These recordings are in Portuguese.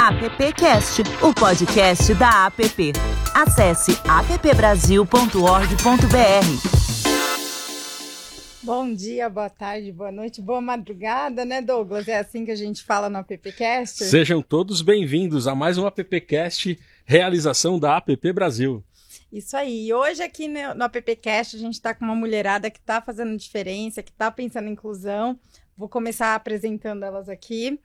AppCast, o podcast da App. Acesse appbrasil.org.br. Bom dia, boa tarde, boa noite, boa madrugada, né, Douglas? É assim que a gente fala no AppCast? Sejam todos bem-vindos a mais um AppCast, realização da App Brasil. Isso aí. E hoje aqui no, no AppCast a gente está com uma mulherada que está fazendo diferença, que está pensando em inclusão. Vou começar apresentando elas aqui.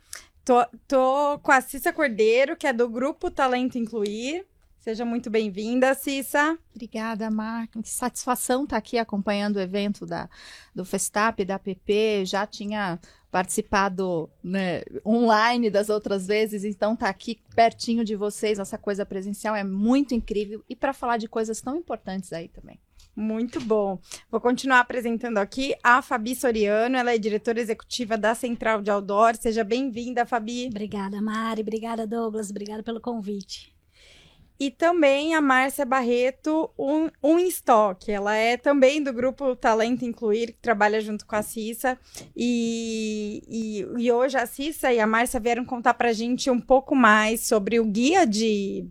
Tô, tô com a Cissa Cordeiro, que é do Grupo Talento Incluir. Seja muito bem-vinda, Cissa. Obrigada, Mar. Que satisfação estar aqui acompanhando o evento da, do Festap, da APP. Já tinha participado né, online das outras vezes, então tá aqui pertinho de vocês. Essa coisa presencial é muito incrível e para falar de coisas tão importantes aí também. Muito bom. Vou continuar apresentando aqui a Fabi Soriano, ela é diretora executiva da Central de Outdoor. Seja bem-vinda, Fabi. Obrigada, Mari. Obrigada, Douglas. Obrigada pelo convite. E também a Márcia Barreto, um, um estoque. Ela é também do grupo Talento Incluir, que trabalha junto com a Cissa. E, e, e hoje a Cissa e a Márcia vieram contar para a gente um pouco mais sobre o guia de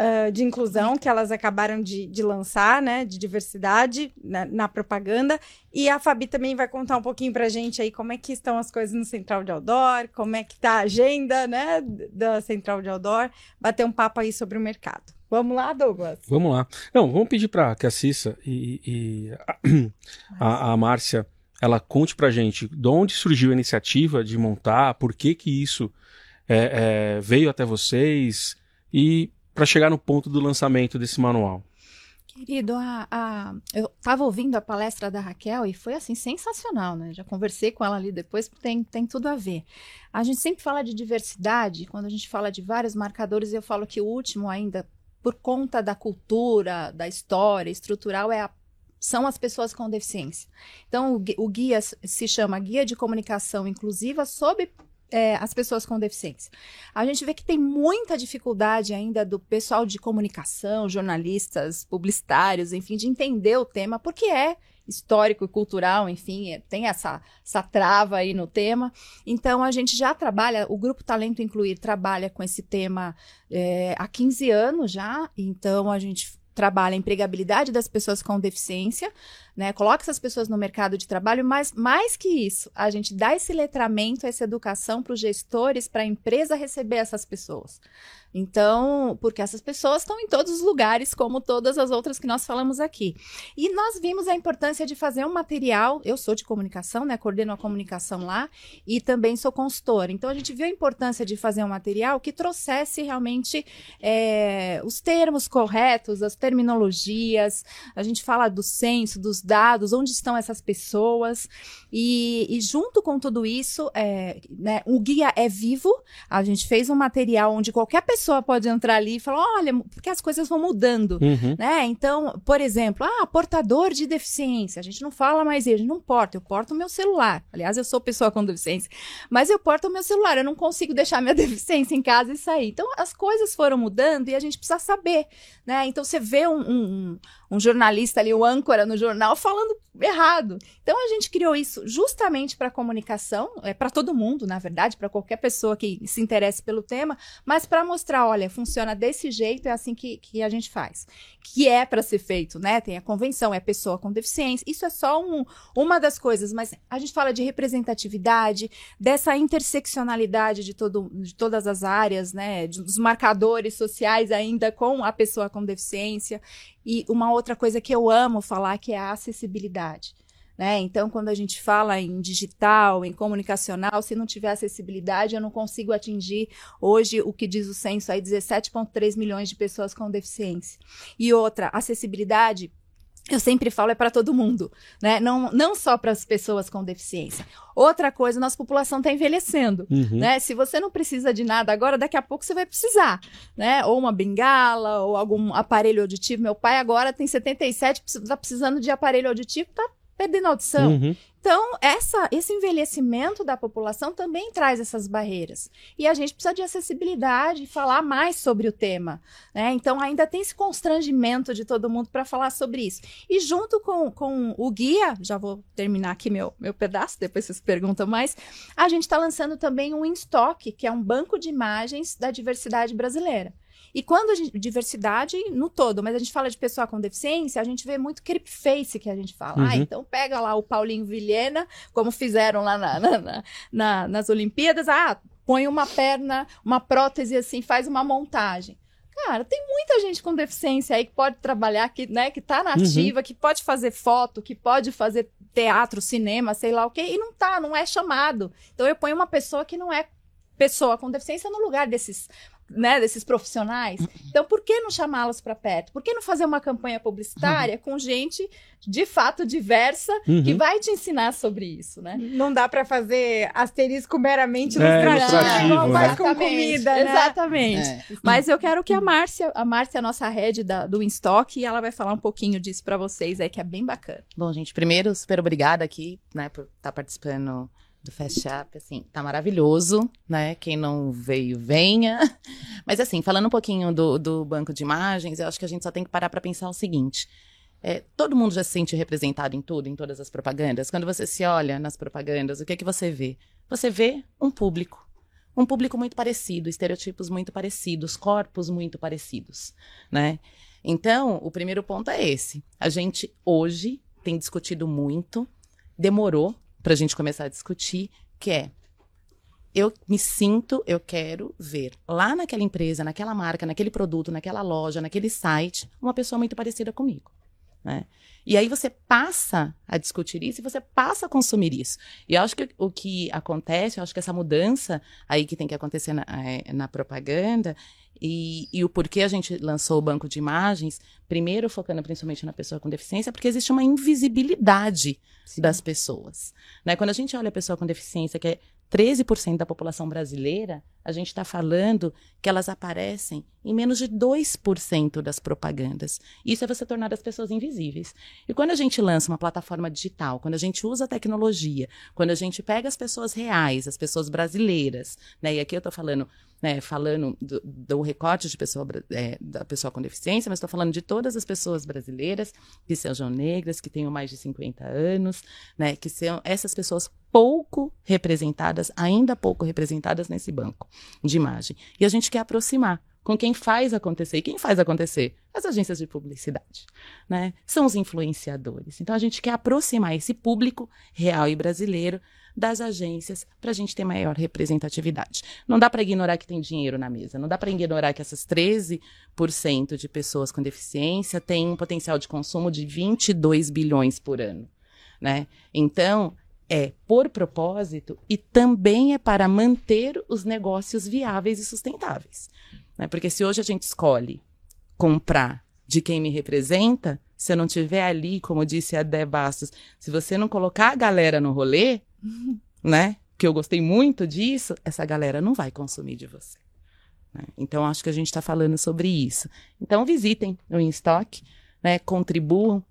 uh, de inclusão que elas acabaram de, de lançar, né? De diversidade na, na, propaganda. E a Fabi também vai contar um pouquinho pra gente aí como é que estão as coisas no Central de Outdoor, como é que tá a agenda, né? Da Central de Outdoor, bater um papo aí sobre o mercado. Vamos lá, Douglas? Vamos lá. Não, vamos pedir para que a Cissa e, e a, a, a Márcia ela conte pra gente de onde surgiu a iniciativa de montar, por que que isso é, é, veio até vocês e para chegar no ponto do lançamento desse manual? Querido, a, a, eu estava ouvindo a palestra da Raquel e foi assim sensacional, né? Já conversei com ela ali depois, tem, tem tudo a ver. A gente sempre fala de diversidade, quando a gente fala de vários marcadores, eu falo que o último ainda, por conta da cultura, da história estrutural, é a são as pessoas com deficiência. Então, o, guia se chama Guia de Comunicação Inclusiva sob é, as pessoas com deficiência. A gente vê que tem muita dificuldade ainda do pessoal de comunicação, jornalistas, publicitários, enfim, de entender o tema, porque é histórico e cultural, enfim, é, tem essa, essa trava aí no tema. Então, a gente já trabalha, o Grupo Talento Incluir trabalha com esse tema é, há 15 anos já, então a gente trabalha a empregabilidade das pessoas com deficiência, né? Coloca essas pessoas no mercado de trabalho, mas mais que isso, a gente dá esse letramento, essa educação para os gestores, para a empresa receber essas pessoas. Então, porque essas pessoas estão em todos os lugares, como todas as outras que nós falamos aqui. E nós vimos a importância de fazer um material. Eu sou de comunicação, né? Coordeno a comunicação lá e também sou consultora. Então, a gente viu a importância de fazer um material que trouxesse realmente é, os termos corretos, as terminologias. A gente fala do censo, dos dados, onde estão essas pessoas. E, e junto com tudo isso, é, né, o guia é vivo. A gente fez um material onde qualquer pessoa pessoa pode entrar ali e falar, olha, porque as coisas vão mudando, uhum. né? Então, por exemplo, ah, portador de deficiência, a gente não fala mais gente não porta, eu porto o meu celular. Aliás, eu sou pessoa com deficiência, mas eu porto o meu celular, eu não consigo deixar minha deficiência em casa e sair. Então, as coisas foram mudando e a gente precisa saber, né? Então, você vê um, um, um jornalista ali, o âncora no jornal, falando errado. Então a gente criou isso justamente para comunicação, é para todo mundo, na verdade, para qualquer pessoa que se interesse pelo tema, mas para mostrar, olha, funciona desse jeito, é assim que, que a gente faz. Que é para ser feito, né? Tem a convenção, é pessoa com deficiência. Isso é só um, uma das coisas, mas a gente fala de representatividade, dessa interseccionalidade de, todo, de todas as áreas, né? Dos marcadores sociais ainda com a pessoa com deficiência. E uma outra coisa que eu amo falar que é a acessibilidade. Né? Então, quando a gente fala em digital, em comunicacional, se não tiver acessibilidade, eu não consigo atingir hoje o que diz o censo aí 17,3 milhões de pessoas com deficiência. E outra, acessibilidade eu sempre falo é para todo mundo, né? Não, não só para as pessoas com deficiência. Outra coisa, nossa população está envelhecendo, uhum. né? Se você não precisa de nada agora, daqui a pouco você vai precisar, né? Ou uma bengala, ou algum aparelho auditivo. Meu pai agora tem 77, está precisando de aparelho auditivo, tá perdendo audição. Uhum. Então, essa, esse envelhecimento da população também traz essas barreiras. E a gente precisa de acessibilidade e falar mais sobre o tema. Né? Então, ainda tem esse constrangimento de todo mundo para falar sobre isso. E junto com, com o guia, já vou terminar aqui meu, meu pedaço, depois vocês perguntam mais, a gente está lançando também um InStock, que é um banco de imagens da diversidade brasileira. E quando a gente, diversidade no todo, mas a gente fala de pessoa com deficiência, a gente vê muito face que a gente fala. Ah, uhum. Ah, então pega lá o Paulinho Vilhena, como fizeram lá na, na, na, nas Olimpíadas, ah, põe uma perna, uma prótese assim, faz uma montagem. Cara, tem muita gente com deficiência aí que pode trabalhar, que, né, que tá na uhum. ativa, uhum. que pode fazer foto, que pode fazer teatro, cinema, sei lá o quê, e não tá, não é chamado. Então eu ponho uma pessoa que não é pessoa com deficiência no lugar desses né, desses profissionais. Então, por que não chamá-los para perto? Por que não fazer uma campanha publicitária uhum. com gente de fato diversa uhum. que vai te ensinar sobre isso, né? Não dá para fazer asterisco meramente é, ilustrativo, não, faz né? com comida, né? Exatamente. É. Mas eu quero que a Márcia, a Márcia é a nossa head da, do Instock, e ela vai falar um pouquinho disso para vocês aí, que é bem bacana. Bom, gente, primeiro, super obrigada aqui, né, por estar tá participando do Fast Up, assim, tá maravilhoso, né? Quem não veio, venha. Mas, assim, falando um pouquinho do, do banco de imagens, eu acho que a gente só tem que parar para pensar o seguinte. É, todo mundo já se sente representado em tudo, em todas as propagandas. Quando você se olha nas propagandas, o que é que você vê? Você vê um público. Um público muito parecido, estereotipos muito parecidos, corpos muito parecidos, né? Então, o primeiro ponto é esse. A gente hoje tem discutido muito, demorou para a gente começar a discutir, que é eu me sinto, eu quero ver lá naquela empresa, naquela marca, naquele produto, naquela loja, naquele site, uma pessoa muito parecida comigo. Né? E aí você passa a discutir isso e você passa a consumir isso. E eu acho que o que acontece, eu acho que essa mudança aí que tem que acontecer na, é, na propaganda e, e, o porquê a gente lançou o banco de imagens, primeiro focando principalmente na pessoa com deficiência, porque existe uma invisibilidade Sim. das pessoas. Né? Quando a gente olha a pessoa com deficiência, que é 13% da população brasileira, a gente está falando que elas aparecem em menos de 2% das propagandas. Isso é você tornar as pessoas invisíveis. E quando a gente lança uma plataforma digital, quando a gente usa a tecnologia, quando a gente pega as pessoas reais, as pessoas brasileiras, né? E aqui eu estou falando né, falando do, do, recorte de pessoa, é, da pessoa com deficiência, mas estou falando de todas as pessoas brasileiras que sejam negras, que tenham mais de 50 anos, né, que são essas pessoas pouco representadas, ainda pouco representadas nesse banco de imagem. E a gente quer aproximar com quem faz acontecer. E quem faz acontecer? As agências de publicidade, né? São os influenciadores. Então a gente quer aproximar esse público real e brasileiro das agências para a gente ter maior representatividade. Não dá para ignorar que tem dinheiro na mesa, não dá para ignorar que essas 13% de pessoas com deficiência têm um potencial de consumo de 22 bilhões por ano, né? Então, é por propósito e também é para manter os negócios viáveis e sustentáveis. Né? Porque se hoje a gente escolhe comprar de quem me representa, se eu não tiver ali, como disse a Dé Bastos, se você não colocar a galera no rolê, né? Que eu gostei muito disso, essa galera não vai consumir de você. Né? Então, acho que a gente está falando sobre isso. Então, visitem o InStock, né? Contribuam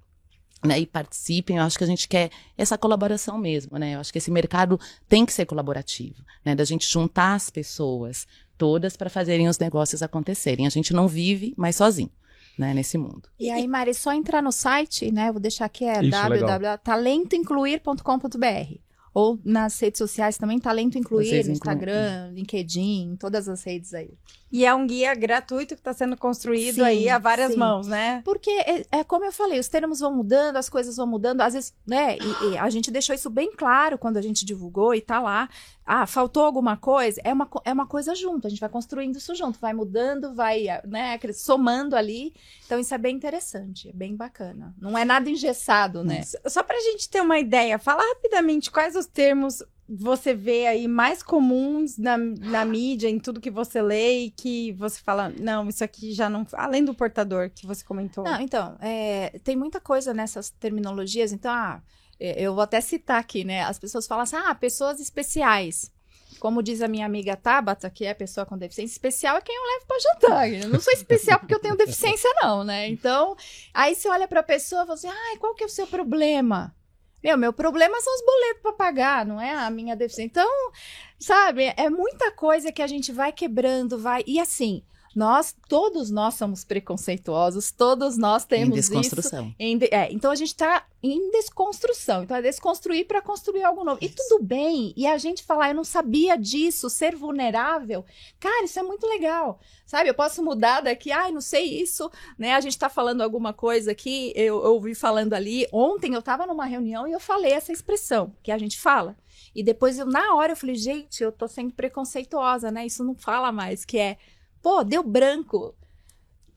né, e participem. Eu acho que a gente quer essa colaboração mesmo, né? Eu acho que esse mercado tem que ser colaborativo, né? Da gente juntar as pessoas todas para fazerem os negócios acontecerem. A gente não vive mais sozinho né, nesse mundo. E aí, Mari, só entrar no site, né? Vou deixar aqui é www.talentoincluir.com.br ou nas redes sociais também, Talento Incluir, no Instagram, LinkedIn, todas as redes aí. E é um guia gratuito que está sendo construído sim, aí a várias sim. mãos, né? Porque, é, é, como eu falei, os termos vão mudando, as coisas vão mudando, às vezes, né? E, e a gente deixou isso bem claro quando a gente divulgou e tá lá. Ah, faltou alguma coisa? É uma, é uma coisa junto, a gente vai construindo isso junto, vai mudando, vai, né, somando ali. Então, isso é bem interessante, é bem bacana. Não é nada engessado, né? Só pra gente ter uma ideia, fala rapidamente quais os termos você vê aí mais comuns na, na mídia, em tudo que você lê e que você fala, não, isso aqui já não. Além do portador que você comentou. Não, então, é, tem muita coisa nessas terminologias. Então, ah, é, eu vou até citar aqui, né? As pessoas falam assim, ah, pessoas especiais. Como diz a minha amiga Tabata, que é pessoa com deficiência, especial é quem eu levo para jantar. Eu não sou especial porque eu tenho deficiência, não, né? Então, aí você olha para a pessoa e fala assim, ai, qual que é o seu problema? Meu, meu problema são os boletos para pagar, não é a minha deficiência. Então, sabe, é muita coisa que a gente vai quebrando, vai. E assim, nós, todos nós somos preconceituosos, todos nós temos em desconstrução. isso. Em de, é, então a gente está em desconstrução. Então é desconstruir para construir algo novo. Isso. E tudo bem. E a gente falar, eu não sabia disso, ser vulnerável. Cara, isso é muito legal. Sabe, eu posso mudar daqui, ai, não sei isso, né? A gente está falando alguma coisa aqui, eu, eu ouvi falando ali. Ontem eu estava numa reunião e eu falei essa expressão que a gente fala. E depois eu, na hora, eu falei, gente, eu tô sendo preconceituosa, né? Isso não fala mais, que é Pô, deu branco.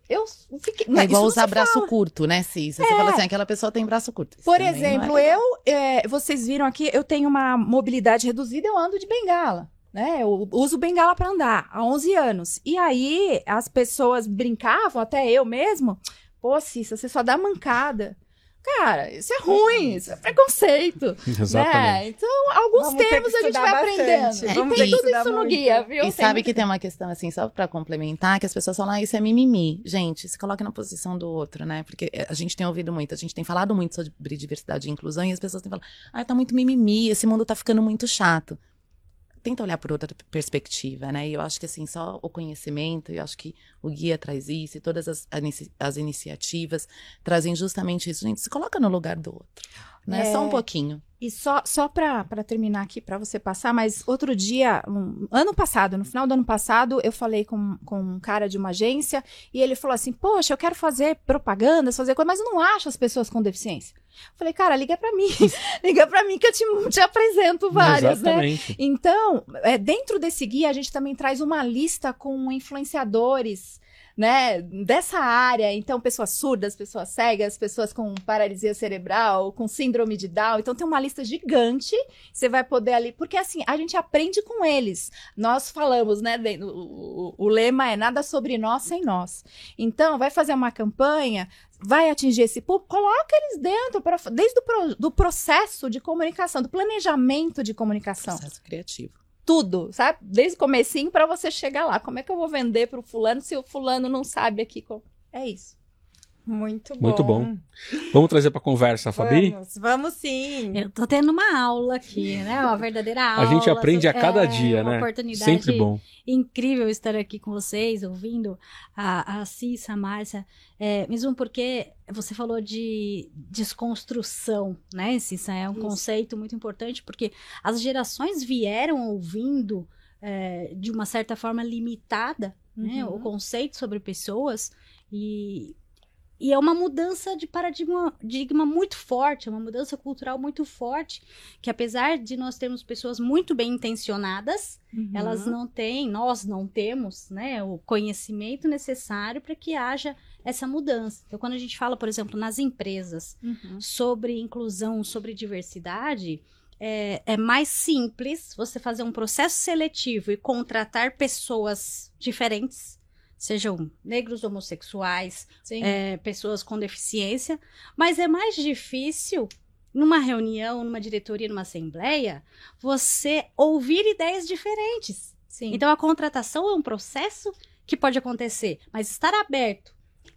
Eu fiquei. É igual usar braço fala. curto, né, Cis? Você é. fala assim, aquela pessoa tem braço curto. Isso Por é exemplo, é eu. É, vocês viram aqui, eu tenho uma mobilidade reduzida, eu ando de bengala. Né, eu uso bengala para andar há 11 anos. E aí as pessoas brincavam, até eu mesmo. Pô, Cissa, você só dá mancada. Cara, isso é ruim, isso é preconceito. Exatamente. Né? Então, alguns Vamos termos a gente vai bastante. aprendendo. Vamos e tem tudo isso no guia, viu? E tem sabe que tem uma questão, assim, só para complementar, que as pessoas falam, ah, isso é mimimi. Gente, se coloque na posição do outro, né? Porque a gente tem ouvido muito, a gente tem falado muito sobre diversidade e inclusão, e as pessoas têm falado, ah, tá muito mimimi, esse mundo tá ficando muito chato tenta olhar por outra perspectiva, né? E eu acho que assim, só o conhecimento, eu acho que o guia traz isso, e todas as, as iniciativas trazem justamente isso. Gente, se coloca no lugar do outro, né? É... Só um pouquinho. E só, só para terminar aqui, para você passar, mas outro dia, um, ano passado, no final do ano passado, eu falei com, com um cara de uma agência e ele falou assim: Poxa, eu quero fazer propaganda, fazer coisa, mas eu não acho as pessoas com deficiência. Falei, cara, liga para mim, liga para mim que eu te, te apresento várias, né? Exatamente. né? Então, é, dentro desse guia, a gente também traz uma lista com influenciadores né, dessa área. Então, pessoas surdas, pessoas cegas, pessoas com paralisia cerebral, com síndrome de Down. Então, tem uma lista gigante. Você vai poder ali. Porque, assim, a gente aprende com eles. Nós falamos, né? O, o, o lema é nada sobre nós sem nós. Então, vai fazer uma campanha, vai atingir esse público, coloca eles dentro, pra, desde o pro, do processo de comunicação, do planejamento de comunicação. Processo criativo tudo, sabe? Desde o comecinho para você chegar lá. Como é que eu vou vender para o fulano se o fulano não sabe aqui? Como... É isso. Muito bom. Muito bom. Vamos trazer para conversa, Fabi? Vamos, vamos sim. Eu tô tendo uma aula aqui, né? Uma verdadeira aula. A gente aprende a cada é, dia, né? Oportunidade Sempre bom. Incrível estar aqui com vocês, ouvindo a, a Cissa, a Márcia. É, mesmo porque você falou de desconstrução, né, Cissa? É um Isso. conceito muito importante, porque as gerações vieram ouvindo é, de uma certa forma limitada, né? Uhum. O conceito sobre pessoas. E e é uma mudança de paradigma, paradigma muito forte, é uma mudança cultural muito forte, que apesar de nós termos pessoas muito bem intencionadas, uhum. elas não têm, nós não temos, né, o conhecimento necessário para que haja essa mudança. Então, quando a gente fala, por exemplo, nas empresas uhum. sobre inclusão, sobre diversidade, é, é, mais simples você fazer um processo seletivo e contratar pessoas diferentes sejam negros, homossexuais, é, pessoas com deficiência, mas é mais difícil numa reunião, numa diretoria, numa assembleia, você ouvir ideias diferentes. Sim. Então a contratação é um processo que pode acontecer, mas estar aberto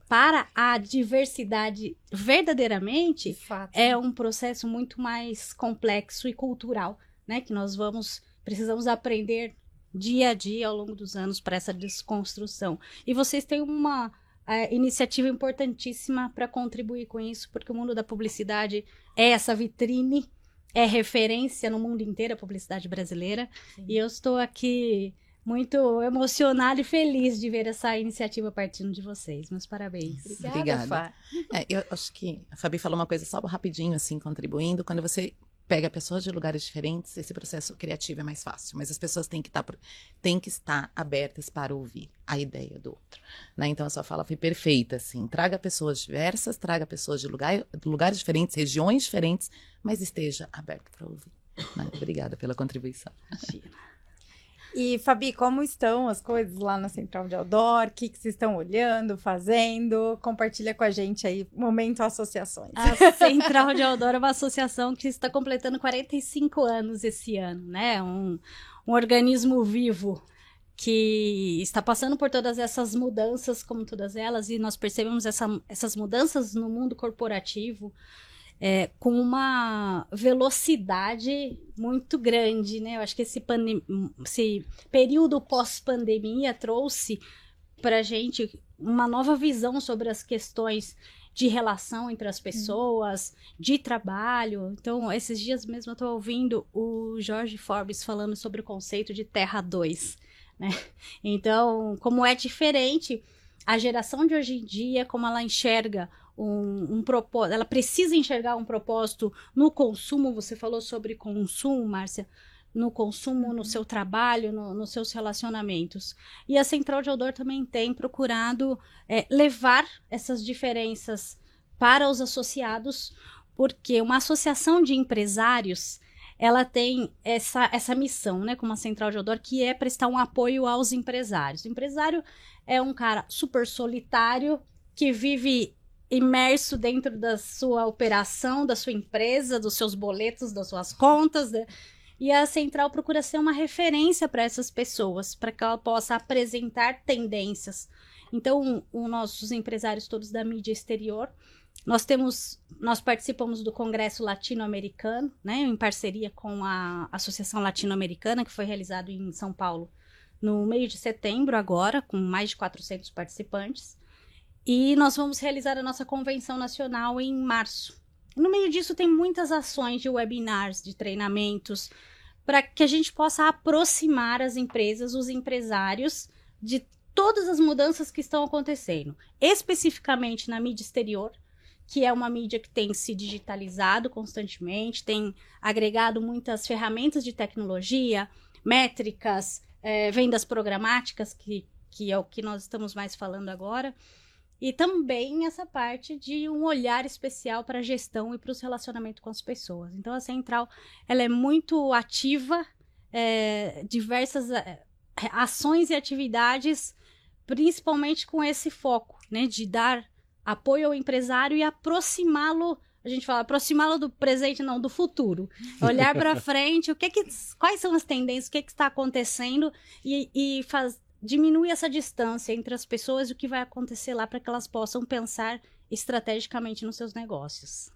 para a diversidade verdadeiramente é um processo muito mais complexo e cultural, né? Que nós vamos precisamos aprender dia a dia ao longo dos anos para essa desconstrução. E vocês têm uma é, iniciativa importantíssima para contribuir com isso, porque o mundo da publicidade é essa vitrine, é referência no mundo inteiro a publicidade brasileira. Sim. E eu estou aqui muito emocionada e feliz de ver essa iniciativa partindo de vocês. Meus parabéns. Obrigada, Obrigada. Fá. É, eu acho que a Fabi falou uma coisa só rapidinho, assim, contribuindo. Quando você pega pessoas de lugares diferentes, esse processo criativo é mais fácil. Mas as pessoas têm que, estar, tá têm que estar abertas para ouvir a ideia do outro. Né? Então, a sua fala foi perfeita, assim. Traga pessoas diversas, traga pessoas de lugar, lugares diferentes, regiões diferentes, mas esteja aberto para ouvir. Né? Obrigada pela contribuição. Imagina. E, Fabi, como estão as coisas lá na Central de Outdoor? O que, que vocês estão olhando, fazendo? Compartilha com a gente aí, Momento Associações. A Central de Outdoor é uma associação que está completando 45 anos esse ano, né? Um, um organismo vivo que está passando por todas essas mudanças, como todas elas, e nós percebemos essa, essas mudanças no mundo corporativo, é, com uma velocidade muito grande, né? Eu acho que esse, esse período pós-pandemia trouxe para a gente uma nova visão sobre as questões de relação entre as pessoas, de trabalho. Então, esses dias mesmo eu estou ouvindo o Jorge Forbes falando sobre o conceito de Terra 2. Né? Então, como é diferente a geração de hoje em dia, como ela enxerga um, um propósito, ela precisa enxergar um propósito no consumo. Você falou sobre consumo, Márcia no consumo, no seu trabalho, no, nos seus relacionamentos. E a Central de Odor também tem procurado é, levar essas diferenças para os associados, porque uma associação de empresários ela tem essa, essa missão, né, como a Central de Odor, que é prestar um apoio aos empresários. O empresário é um cara super solitário que vive imerso dentro da sua operação, da sua empresa, dos seus boletos, das suas contas, né? E a central procura ser uma referência para essas pessoas, para que ela possa apresentar tendências. Então, os nossos empresários todos da mídia exterior, nós temos, nós participamos do Congresso Latino-Americano, né, em parceria com a Associação Latino-Americana, que foi realizado em São Paulo no meio de setembro agora, com mais de 400 participantes. E nós vamos realizar a nossa convenção nacional em março, no meio disso, tem muitas ações de webinars, de treinamentos, para que a gente possa aproximar as empresas, os empresários, de todas as mudanças que estão acontecendo, especificamente na mídia exterior, que é uma mídia que tem se digitalizado constantemente, tem agregado muitas ferramentas de tecnologia, métricas, é, vendas programáticas, que, que é o que nós estamos mais falando agora. E também essa parte de um olhar especial para a gestão e para os relacionamentos com as pessoas. Então, a Central ela é muito ativa, é, diversas é, ações e atividades, principalmente com esse foco, né, de dar apoio ao empresário e aproximá-lo a gente fala aproximá-lo do presente, não do futuro. Olhar para frente, o que, que quais são as tendências, o que, que está acontecendo e, e faz, diminui essa distância entre as pessoas e o que vai acontecer lá para que elas possam pensar estrategicamente nos seus negócios.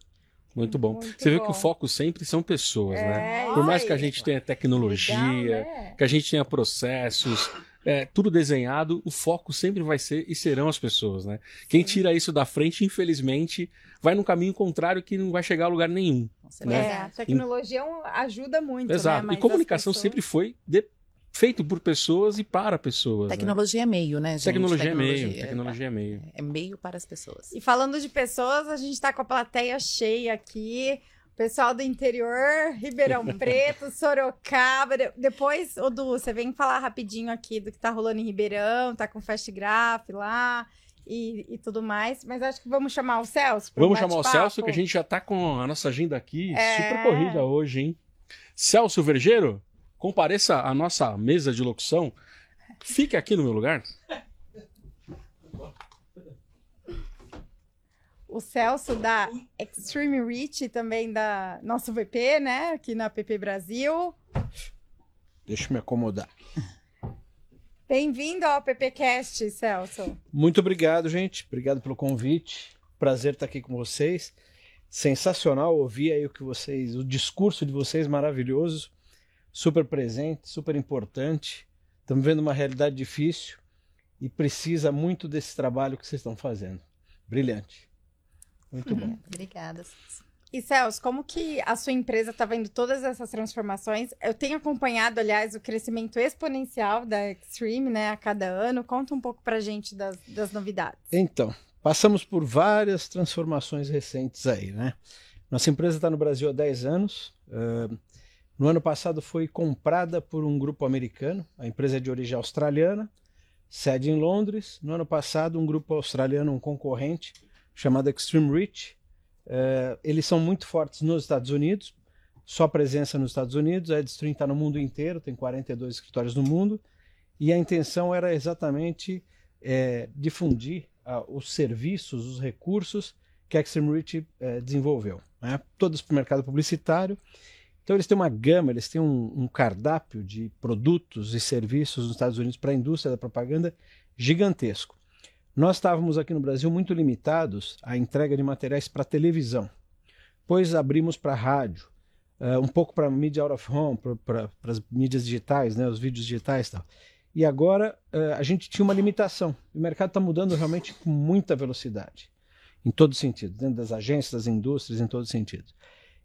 Muito bom. Muito Você bom. vê que o foco sempre são pessoas, né? é, né? Por mais que a gente tenha tecnologia, Legal, né? que a gente tenha processos, é, tudo desenhado, o foco sempre vai ser e serão as pessoas, né? Sim. Quem tira isso da frente, infelizmente, vai num caminho contrário que não vai chegar a lugar nenhum. Né? É, a tecnologia ajuda muito. Exato. Né? E comunicação pessoas... sempre foi de feito por pessoas e para pessoas. Né? Tecnologia né? é meio, né, gente? Tecnologia, tecnologia é meio. Tecnologia é meio. É meio para as pessoas. E falando de pessoas, a gente está com a plateia cheia aqui. Pessoal do interior, Ribeirão Preto, Sorocaba. Depois, Odu, você vem falar rapidinho aqui do que tá rolando em Ribeirão, tá com Fast Graph lá. E, e, tudo mais. Mas acho que vamos chamar o Celso. Vamos chamar o Celso, que a gente já tá com a nossa agenda aqui é... super corrida hoje, hein? Celso Vergeiro? Compareça à nossa mesa de locução, fique aqui no meu lugar. O Celso da Extreme Reach, também da nosso VP, né? Aqui na PP Brasil. Deixa eu me acomodar. Bem-vindo ao PPcast, Celso. Muito obrigado, gente. Obrigado pelo convite. Prazer estar aqui com vocês. Sensacional ouvir aí o que vocês, o discurso de vocês maravilhoso super presente, super importante. Estamos vendo uma realidade difícil e precisa muito desse trabalho que vocês estão fazendo. Brilhante. Muito uhum. bom. Obrigada. E Celso, como que a sua empresa está vendo todas essas transformações? Eu tenho acompanhado, aliás, o crescimento exponencial da Extreme, né, a cada ano. Conta um pouco para a gente das, das novidades. Então, passamos por várias transformações recentes aí, né? Nossa empresa está no Brasil há 10 anos. Uh, no ano passado foi comprada por um grupo americano, a empresa é de origem australiana, sede em Londres. No ano passado, um grupo australiano, um concorrente, chamado Extreme Reach. É, eles são muito fortes nos Estados Unidos, só presença nos Estados Unidos. A Edstream está no mundo inteiro, tem 42 escritórios no mundo. E a intenção era exatamente é, difundir ah, os serviços, os recursos que a Extreme Reach é, desenvolveu. Né? Todos para o mercado publicitário então eles têm uma gama, eles têm um, um cardápio de produtos e serviços nos Estados Unidos para a indústria da propaganda gigantesco. Nós estávamos aqui no Brasil muito limitados à entrega de materiais para televisão. depois abrimos para rádio, uh, um pouco para mídia out of home, para as mídias digitais, né, os vídeos digitais e tal. E agora uh, a gente tinha uma limitação. O mercado está mudando realmente com muita velocidade, em todos os sentidos, dentro das agências, das indústrias, em todos os sentidos.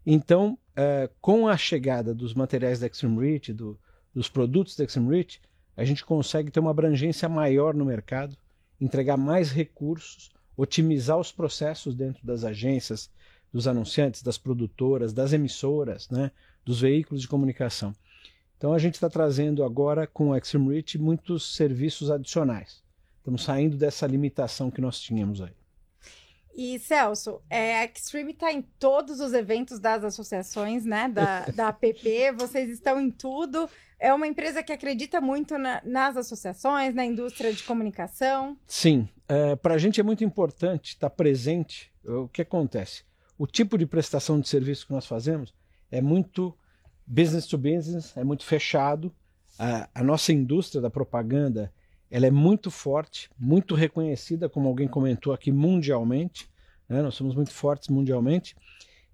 Então, uh, com a chegada dos materiais da Extreme Reach, do, dos produtos da Extreme Reach, a gente consegue ter uma abrangência maior no mercado, entregar mais recursos, otimizar os processos dentro das agências, dos anunciantes, das produtoras, das emissoras, né, dos veículos de comunicação. Então a gente está trazendo agora com o Extreme Reach muitos serviços adicionais. Estamos saindo dessa limitação que nós tínhamos aí. E Celso, é, a Extreme está em todos os eventos das associações, né? Da, da APP, vocês estão em tudo. É uma empresa que acredita muito na, nas associações, na indústria de comunicação. Sim, é, para a gente é muito importante estar tá presente. O que acontece? O tipo de prestação de serviço que nós fazemos é muito business to business, é muito fechado. A, a nossa indústria da propaganda ela é muito forte, muito reconhecida, como alguém comentou aqui, mundialmente. Né? Nós somos muito fortes mundialmente.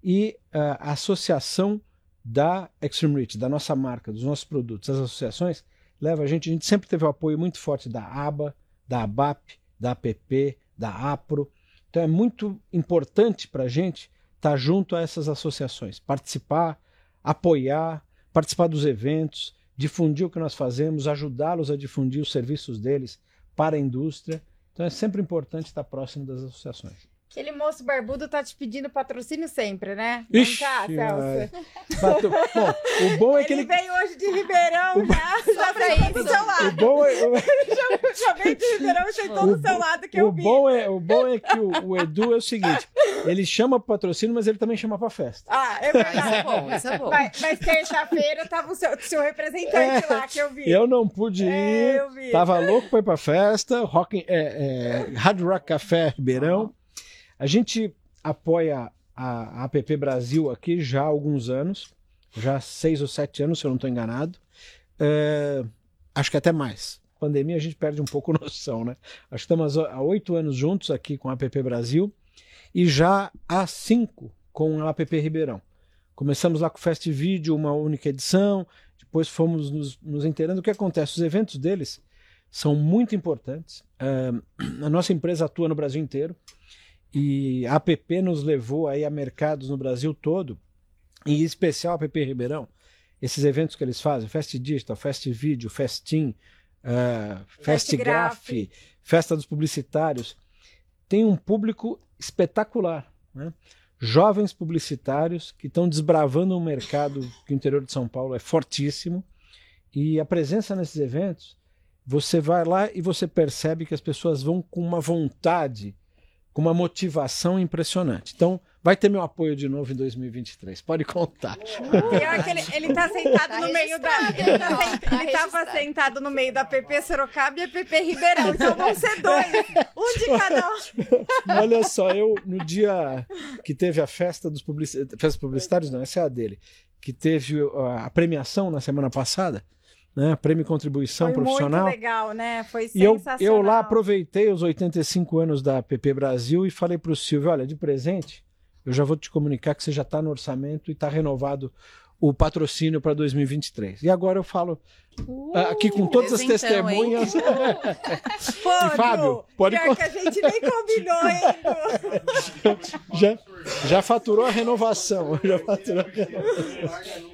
E uh, a associação da Extreme Reach, da nossa marca, dos nossos produtos, as associações, leva a gente. A gente sempre teve o apoio muito forte da ABA, da ABAP, da APP, da APRO. Então é muito importante para a gente estar tá junto a essas associações, participar, apoiar, participar dos eventos, difundir o que nós fazemos, ajudá-los a difundir os serviços deles para a indústria. Então é sempre importante estar próximo das associações. Aquele moço barbudo tá te pedindo patrocínio sempre, né? Vem Ixi, cá, Celso. Bom, o bom é que ele, ele veio hoje de Ribeirão, o... já, já veio do seu lado. O bom é... O... já, já veio de Ribeirão e sentou do seu lado que o eu vi. Bom é, o bom é que o, o Edu é o seguinte, ele chama para patrocínio, mas ele também chama para festa. Ah, é verdade. Isso é bom, isso é bom. Mas, mas terça-feira tava o seu, seu representante é, lá que eu vi. Eu não pude é, ir, eu vi. tava louco para ir para festa, rock, é, é, Hard Rock Café Ribeirão. A gente apoia a, a APP Brasil aqui já há alguns anos, já seis ou sete anos, se eu não estou enganado. É, acho que até mais. Pandemia a gente perde um pouco noção, né? Acho que estamos há oito anos juntos aqui com a APP Brasil e já há cinco com a APP Ribeirão. Começamos lá com o Fast Video, uma única edição, depois fomos nos, nos inteirando. O que acontece? Os eventos deles são muito importantes. É, a nossa empresa atua no Brasil inteiro. E a app nos levou aí a mercados no Brasil todo, em especial a app Ribeirão. Esses eventos que eles fazem, Fast Digital, Fast Video, Festim, uh, Fast Graph, Festa dos Publicitários, tem um público espetacular. Né? Jovens publicitários que estão desbravando um mercado que o interior de São Paulo é fortíssimo. E a presença nesses eventos, você vai lá e você percebe que as pessoas vão com uma vontade com uma motivação impressionante. Então, vai ter meu apoio de novo em 2023. Pode contar. Pior que ele, ele tá sentado tá no meio da. Ele, tá sent, ele tava sentado no meio da PP Sorocaba e a PP Ribeirão. Então vão ser dois. Um de cada um. Olha só, eu, no dia que teve a festa dos publicitários. Festa publicitários, não, essa é a dele. Que teve a premiação na semana passada né? Prêmio Contribuição Foi Profissional. Muito legal, né? Foi e eu, eu lá aproveitei os 85 anos da PP Brasil e falei para o Silvio: olha, de presente, eu já vou te comunicar que você já está no orçamento e está renovado o patrocínio para 2023. E agora eu falo uh, aqui com todas as testemunhas. Pô, e, Fábio, pode pior que a gente nem combinou, hein? já, já faturou a renovação. Já faturou a renovação.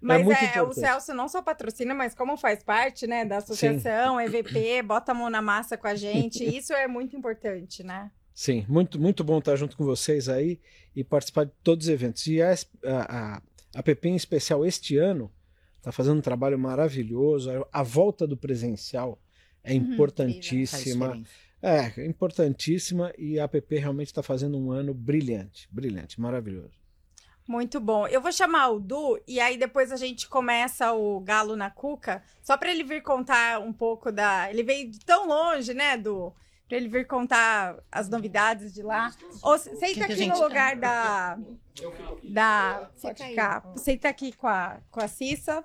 Mas é, é o Celso não só patrocina, mas como faz parte, né, da associação, Sim. EVP, bota a mão na massa com a gente, isso é muito importante, né? Sim, muito, muito bom estar junto com vocês aí e participar de todos os eventos. E a, a, a PP em especial este ano está fazendo um trabalho maravilhoso. A volta do presencial é uhum, importantíssima. É, é importantíssima e a app realmente está fazendo um ano brilhante, brilhante, maravilhoso. Muito bom. Eu vou chamar o Du e aí depois a gente começa o Galo na Cuca, só para ele vir contar um pouco da. Ele veio de tão longe, né, Du? Para ele vir contar as novidades de lá. Ou senta aqui no lugar da. Da. Pode ficar. Senta aqui com a, com a Cissa.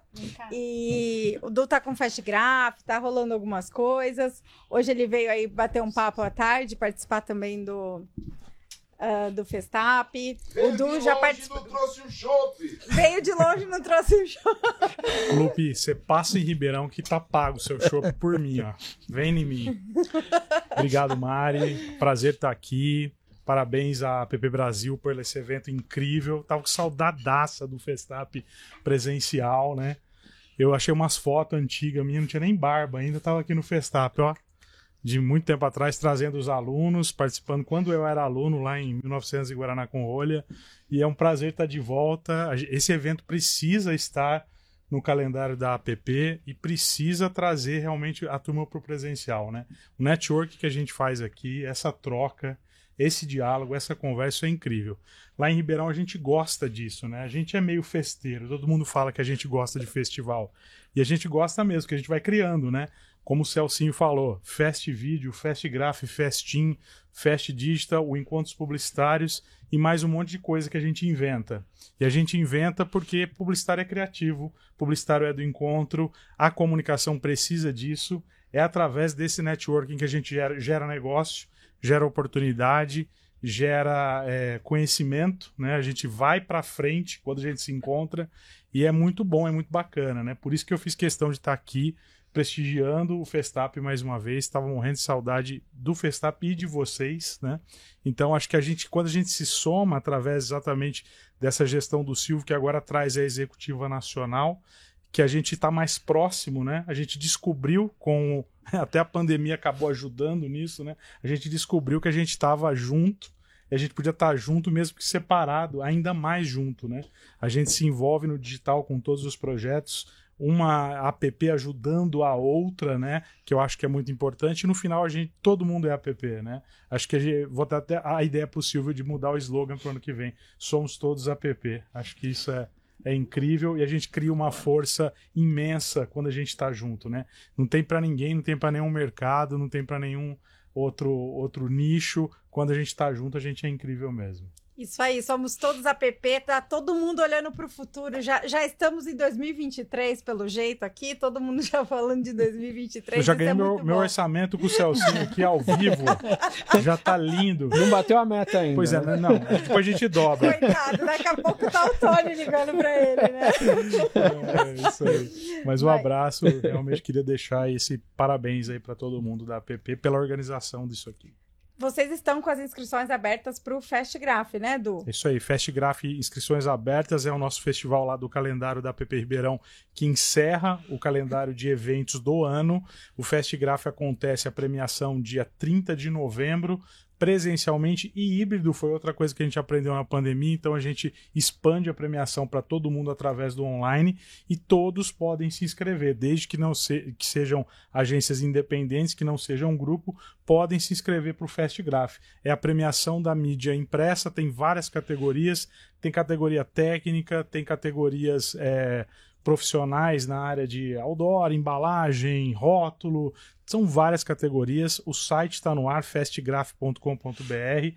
E o Du tá com Fast Graph, tá rolando algumas coisas. Hoje ele veio aí bater um papo à tarde, participar também do uh, do Festap. Veio o Du de já longe, participou. não trouxe o chopp. Veio de longe e não trouxe o show. Lupe, você passa em Ribeirão que tá pago o seu chopp por mim, ó. Vem em mim. Obrigado, Mari. Prazer estar aqui. Parabéns à PP Brasil por esse evento incrível. Tava com saudadaça do Festap presencial, né? Eu achei umas fotos antigas minha, não tinha nem barba ainda, tava aqui no Festap, ó. De muito tempo atrás, trazendo os alunos, participando quando eu era aluno lá em 1900 em Guaraná com Rolha. E é um prazer estar de volta. Esse evento precisa estar no calendário da APP e precisa trazer realmente a turma para o presencial, né? O network que a gente faz aqui, essa troca, esse diálogo, essa conversa é incrível. Lá em Ribeirão a gente gosta disso, né? A gente é meio festeiro, todo mundo fala que a gente gosta de festival. E a gente gosta mesmo, que a gente vai criando, né? Como o Celcinho falou, Fest Vídeo, Fest Graph, Festim, Fest Digital, o Encontros Publicitários e mais um monte de coisa que a gente inventa. E a gente inventa porque publicitário é criativo, publicitário é do encontro, a comunicação precisa disso, é através desse networking que a gente gera, gera negócio, gera oportunidade, gera é, conhecimento, né? A gente vai para frente quando a gente se encontra e é muito bom, é muito bacana, né? Por isso que eu fiz questão de estar aqui prestigiando o Festap mais uma vez. Estava morrendo de saudade do Festap e de vocês, né? Então acho que a gente, quando a gente se soma através exatamente dessa gestão do Silvio, que agora traz a executiva nacional, que a gente está mais próximo, né? A gente descobriu com até a pandemia acabou ajudando nisso, né? A gente descobriu que a gente estava junto e a gente podia estar junto mesmo que separado, ainda mais junto, né? A gente se envolve no digital com todos os projetos, uma app ajudando a outra, né? Que eu acho que é muito importante. E no final a gente, todo mundo é app, né? Acho que a gente, vou dar até a ideia Silvio de mudar o slogan pro ano que vem. Somos todos app. Acho que isso é é incrível e a gente cria uma força imensa quando a gente está junto, né? Não tem para ninguém, não tem para nenhum mercado, não tem para nenhum outro outro nicho. Quando a gente está junto, a gente é incrível mesmo. Isso aí, somos todos app, tá todo mundo olhando para o futuro. Já, já estamos em 2023, pelo jeito aqui, todo mundo já falando de 2023. Eu já ganhei é meu, meu orçamento com o Celcinho aqui ao vivo. já tá lindo. Não bateu a meta ainda. Pois é, né? não, depois a gente dobra. Coitado, daqui a pouco tá o Tony ligando para ele, né? É isso aí. Mas um Vai. abraço, realmente queria deixar esse parabéns aí para todo mundo da app pela organização disso aqui. Vocês estão com as inscrições abertas para o Fast Graph, né, Du? É Isso aí, Festgraph inscrições abertas é o nosso festival lá do calendário da PP Ribeirão que encerra o calendário de eventos do ano. O Festgraph acontece a premiação dia 30 de novembro, presencialmente e híbrido foi outra coisa que a gente aprendeu na pandemia, então a gente expande a premiação para todo mundo através do online e todos podem se inscrever, desde que não se, que sejam agências independentes, que não sejam um grupo, podem se inscrever para o Festgraph. É a premiação da mídia impressa, tem várias categorias, tem categoria técnica, tem categorias é, profissionais na área de outdoor, embalagem, rótulo, são várias categorias. O site está no ar, festgraph.com.br.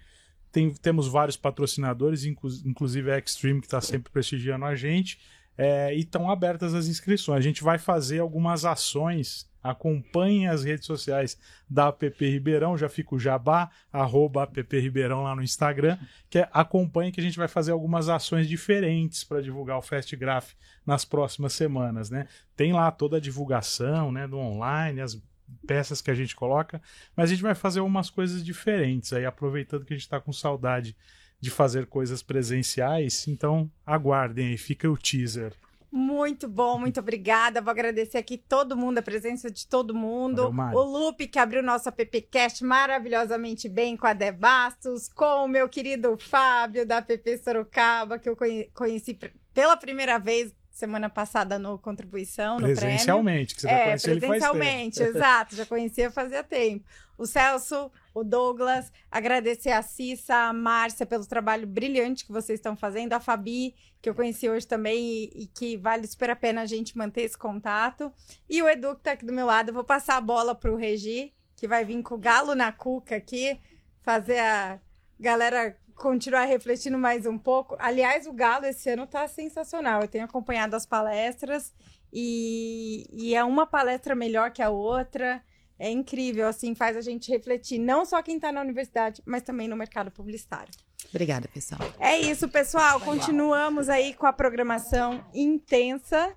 Tem, temos vários patrocinadores, inclu- inclusive a Extreme, que está sempre prestigiando a gente. É, e estão abertas as inscrições. A gente vai fazer algumas ações. Acompanhem as redes sociais da APP Ribeirão, já fica o jabá, arroba APP Ribeirão lá no Instagram, que é, acompanhe que a gente vai fazer algumas ações diferentes para divulgar o Festgraph nas próximas semanas, né? Tem lá toda a divulgação, né, do online, as peças que a gente coloca, mas a gente vai fazer algumas coisas diferentes aí, aproveitando que a gente está com saudade de fazer coisas presenciais, então aguardem aí, fica o teaser. Muito bom, muito obrigada. Vou agradecer aqui todo mundo, a presença de todo mundo. Valeu, o Lupe, que abriu nosso appcast maravilhosamente bem com a Debastos, com o meu querido Fábio, da app Sorocaba, que eu conhe- conheci pela primeira vez semana passada no Contribuição, no Prêmio. Presencialmente, que você vai É, conhecer ele faz tempo. presencialmente, exato. Já conhecia fazia tempo. O Celso, o Douglas, agradecer a Cissa, a Márcia pelo trabalho brilhante que vocês estão fazendo, a Fabi, que eu conheci hoje também e, e que vale super a pena a gente manter esse contato. E o Edu, que tá aqui do meu lado. Eu vou passar a bola pro Regi, que vai vir com o galo na cuca aqui, fazer a galera continuar refletindo mais um pouco. Aliás, o Galo esse ano tá sensacional. Eu tenho acompanhado as palestras e, e é uma palestra melhor que a outra. É incrível, assim, faz a gente refletir, não só quem está na universidade, mas também no mercado publicitário. Obrigada, pessoal. É isso, pessoal. Continuamos aí com a programação intensa.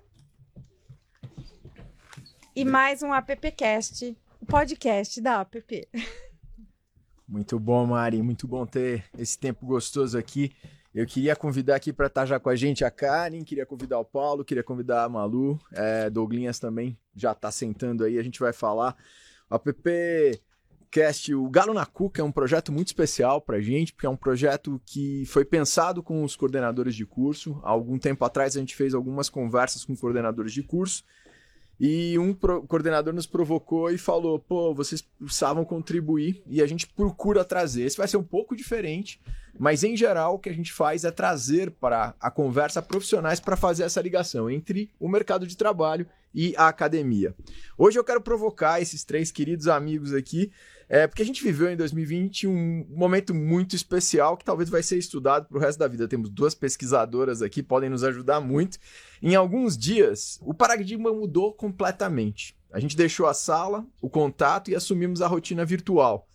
E mais um AppCast, o podcast da App. Muito bom, Mari. Muito bom ter esse tempo gostoso aqui. Eu queria convidar aqui para estar já com a gente a Karen, queria convidar o Paulo, queria convidar a Malu, é, Douglinhas também já está sentando aí, a gente vai falar. App Cast, o Galo na Cuca é um projeto muito especial para a gente, porque é um projeto que foi pensado com os coordenadores de curso. Há algum tempo atrás a gente fez algumas conversas com coordenadores de curso e um coordenador nos provocou e falou: pô, vocês precisavam contribuir e a gente procura trazer. Esse vai ser um pouco diferente, mas em geral o que a gente faz é trazer para a conversa profissionais para fazer essa ligação entre o mercado de trabalho e a academia. Hoje eu quero provocar esses três queridos amigos aqui é, porque a gente viveu em 2020 um momento muito especial que talvez vai ser estudado para o resto da vida. Temos duas pesquisadoras aqui, podem nos ajudar muito. Em alguns dias, o paradigma mudou completamente. A gente deixou a sala, o contato e assumimos a rotina virtual.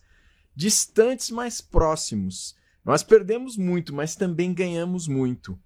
Distantes, mais próximos. Nós perdemos muito, mas também ganhamos muito.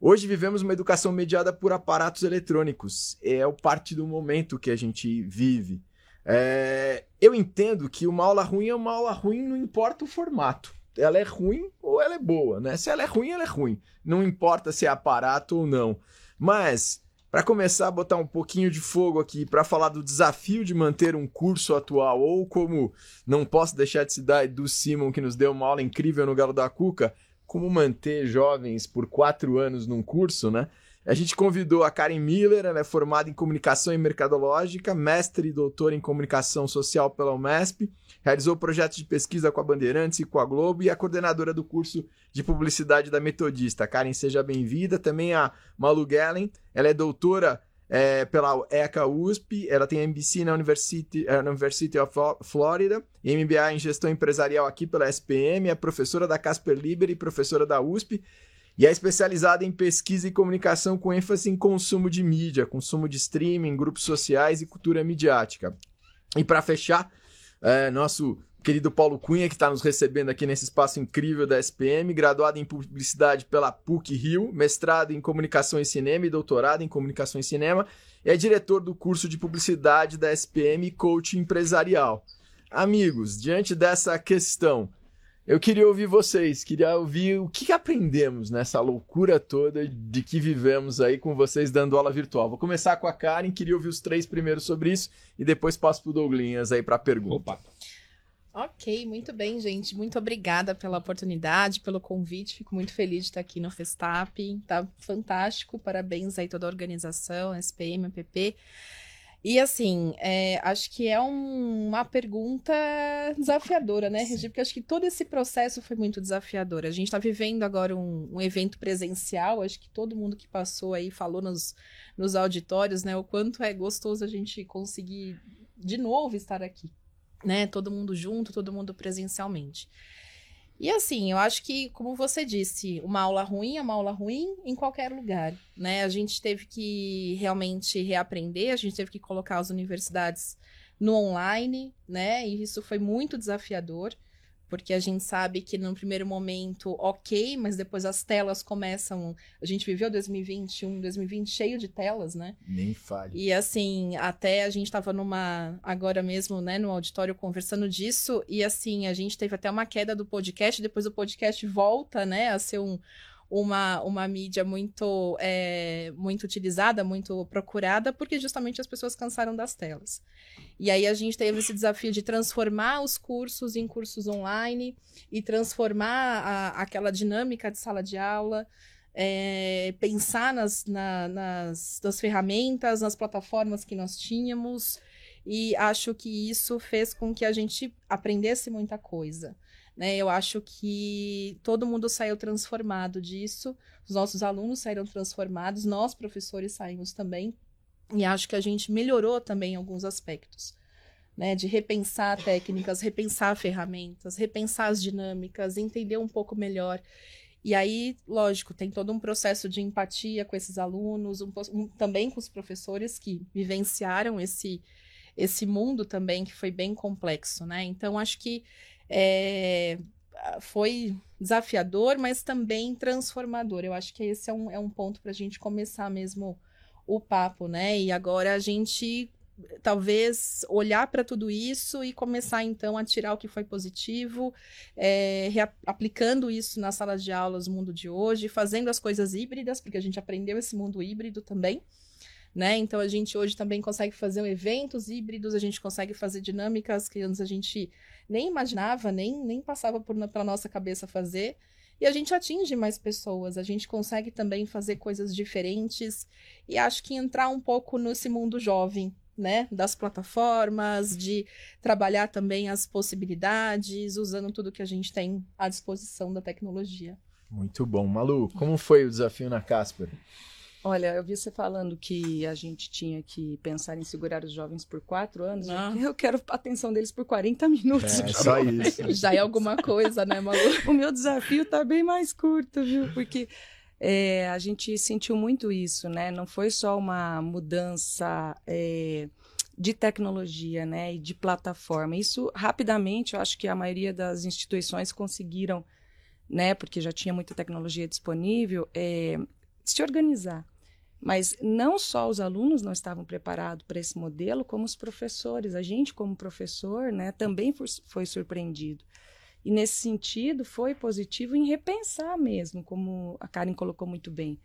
Hoje vivemos uma educação mediada por aparatos eletrônicos. É o parte do momento que a gente vive. É, eu entendo que uma aula ruim é uma aula ruim, não importa o formato. Ela é ruim ou ela é boa, né? Se ela é ruim, ela é ruim. Não importa se é aparato ou não. Mas, para começar a botar um pouquinho de fogo aqui, para falar do desafio de manter um curso atual, ou como não posso deixar de citar do Simon, que nos deu uma aula incrível no Galo da Cuca, como manter jovens por quatro anos num curso, né? A gente convidou a Karen Miller, ela é formada em comunicação e mercadológica, mestre e doutora em comunicação social pela UMESP, realizou projetos de pesquisa com a Bandeirantes e com a Globo e é coordenadora do curso de publicidade da Metodista. Karen, seja bem-vinda. Também a Malu Gellen, ela é doutora é, pela ECA USP, ela tem MBC na University, é, na University of Florida, MBA em gestão empresarial aqui pela SPM, é professora da Casper Liber e professora da USP, e é especializada em pesquisa e comunicação com ênfase em consumo de mídia, consumo de streaming, grupos sociais e cultura midiática. E para fechar, é, nosso querido Paulo Cunha, que está nos recebendo aqui nesse espaço incrível da SPM, graduado em publicidade pela PUC Rio, mestrado em comunicação e cinema e doutorado em comunicação e cinema, e é diretor do curso de publicidade da SPM coach empresarial. Amigos, diante dessa questão, eu queria ouvir vocês, queria ouvir o que aprendemos nessa loucura toda de que vivemos aí com vocês dando aula virtual. Vou começar com a Karen, queria ouvir os três primeiros sobre isso e depois passo pro Douglinhas aí para a pergunta. Opa. Ok, muito bem, gente. Muito obrigada pela oportunidade, pelo convite. Fico muito feliz de estar aqui no Festap. Tá fantástico. Parabéns aí toda a organização, SPM, APP. E assim, é, acho que é um, uma pergunta desafiadora, né, Regi? Porque acho que todo esse processo foi muito desafiador. A gente está vivendo agora um, um, evento presencial, acho que todo mundo que passou aí falou nos, nos auditórios, né, o quanto é gostoso a gente conseguir de novo estar aqui, né? Todo mundo junto, todo mundo presencialmente. E assim, eu acho que, como você disse, uma aula ruim é uma aula ruim em qualquer lugar, né? A gente teve que realmente reaprender, a gente teve que colocar as universidades no online, né? E isso foi muito desafiador porque a gente sabe que no primeiro momento, ok, mas depois as telas começam. A gente viveu 2021, 2020 cheio de telas, né? Nem fale. E assim, até a gente estava numa. Agora mesmo, né, no auditório conversando disso, e assim, a gente teve até uma queda do podcast, depois o podcast volta, né, a ser um uma, uma mídia muito, é, muito utilizada, muito procurada, porque justamente as pessoas cansaram das telas. E aí a gente teve esse desafio de transformar os cursos em cursos online e transformar a, aquela dinâmica de sala de aula. É, pensar nas, na, nas, nas ferramentas, nas plataformas que nós tínhamos, e acho que isso fez com que a gente aprendesse muita coisa. Né? Eu acho que todo mundo saiu transformado disso, os nossos alunos saíram transformados, nós, professores, saímos também, e acho que a gente melhorou também em alguns aspectos. Né, de repensar técnicas, repensar ferramentas, repensar as dinâmicas, entender um pouco melhor. E aí, lógico, tem todo um processo de empatia com esses alunos, um, um, também com os professores que vivenciaram esse, esse mundo também que foi bem complexo, né? Então acho que é, foi desafiador, mas também transformador. Eu acho que esse é um, é um ponto para a gente começar mesmo o papo, né? E agora a gente talvez olhar para tudo isso e começar então a tirar o que foi positivo, é, aplicando isso nas salas de aulas do mundo de hoje, fazendo as coisas híbridas, porque a gente aprendeu esse mundo híbrido também. Né? Então a gente hoje também consegue fazer eventos híbridos, a gente consegue fazer dinâmicas que antes a gente nem imaginava, nem, nem passava por, pela nossa cabeça fazer. E a gente atinge mais pessoas, a gente consegue também fazer coisas diferentes e acho que entrar um pouco nesse mundo jovem, né, das plataformas, de trabalhar também as possibilidades, usando tudo que a gente tem à disposição da tecnologia. Muito bom. Malu, como foi o desafio na Casper? Olha, eu vi você falando que a gente tinha que pensar em segurar os jovens por quatro anos. Ah. Eu quero a atenção deles por 40 minutos. É, só isso. Já é alguma coisa, né, Malu? o meu desafio tá bem mais curto, viu? Porque é, a gente sentiu muito isso, né? Não foi só uma mudança é, de tecnologia, né, e de plataforma. Isso rapidamente, eu acho que a maioria das instituições conseguiram, né, porque já tinha muita tecnologia disponível, é, se organizar. Mas não só os alunos não estavam preparados para esse modelo, como os professores. A gente, como professor, né, também foi, surpreendido. E nesse sentido, foi positivo em repensar mesmo, como a Karen colocou muito bem.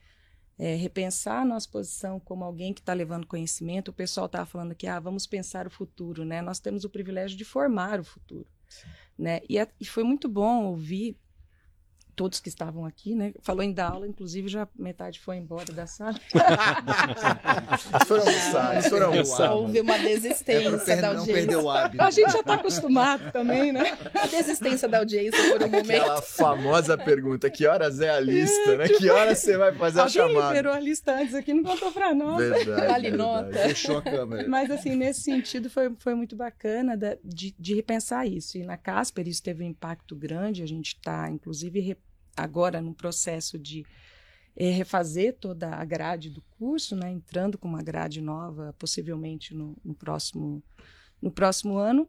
É, repensar a nossa posição como alguém que está levando conhecimento. O pessoal estava falando que ah, vamos pensar o futuro, né? Nós temos o privilégio de formar o futuro, né? E, é, e foi muito bom ouvir todos que estavam aqui, né? Falou em dar aula, inclusive já metade foi embora da sala. foram almoçar, foram almoçar. Houve uma desistência é da audiência. Não perder o hábito. A gente já está acostumado também, né? A desistência da audiência por um momento. Aquela famosa pergunta, que horas é a lista, é, né? Que horas você vai fazer a chamada? Alguém liberou a lista antes aqui, não contou para nós. Verdade, vale nota. Fechou a câmera. Mas assim, nesse sentido foi, foi muito bacana de, de repensar isso. E na Casper isso teve um impacto grande, a gente está inclusive agora no processo de é, refazer toda a grade do curso, né, entrando com uma grade nova, possivelmente no, no próximo, no próximo ano,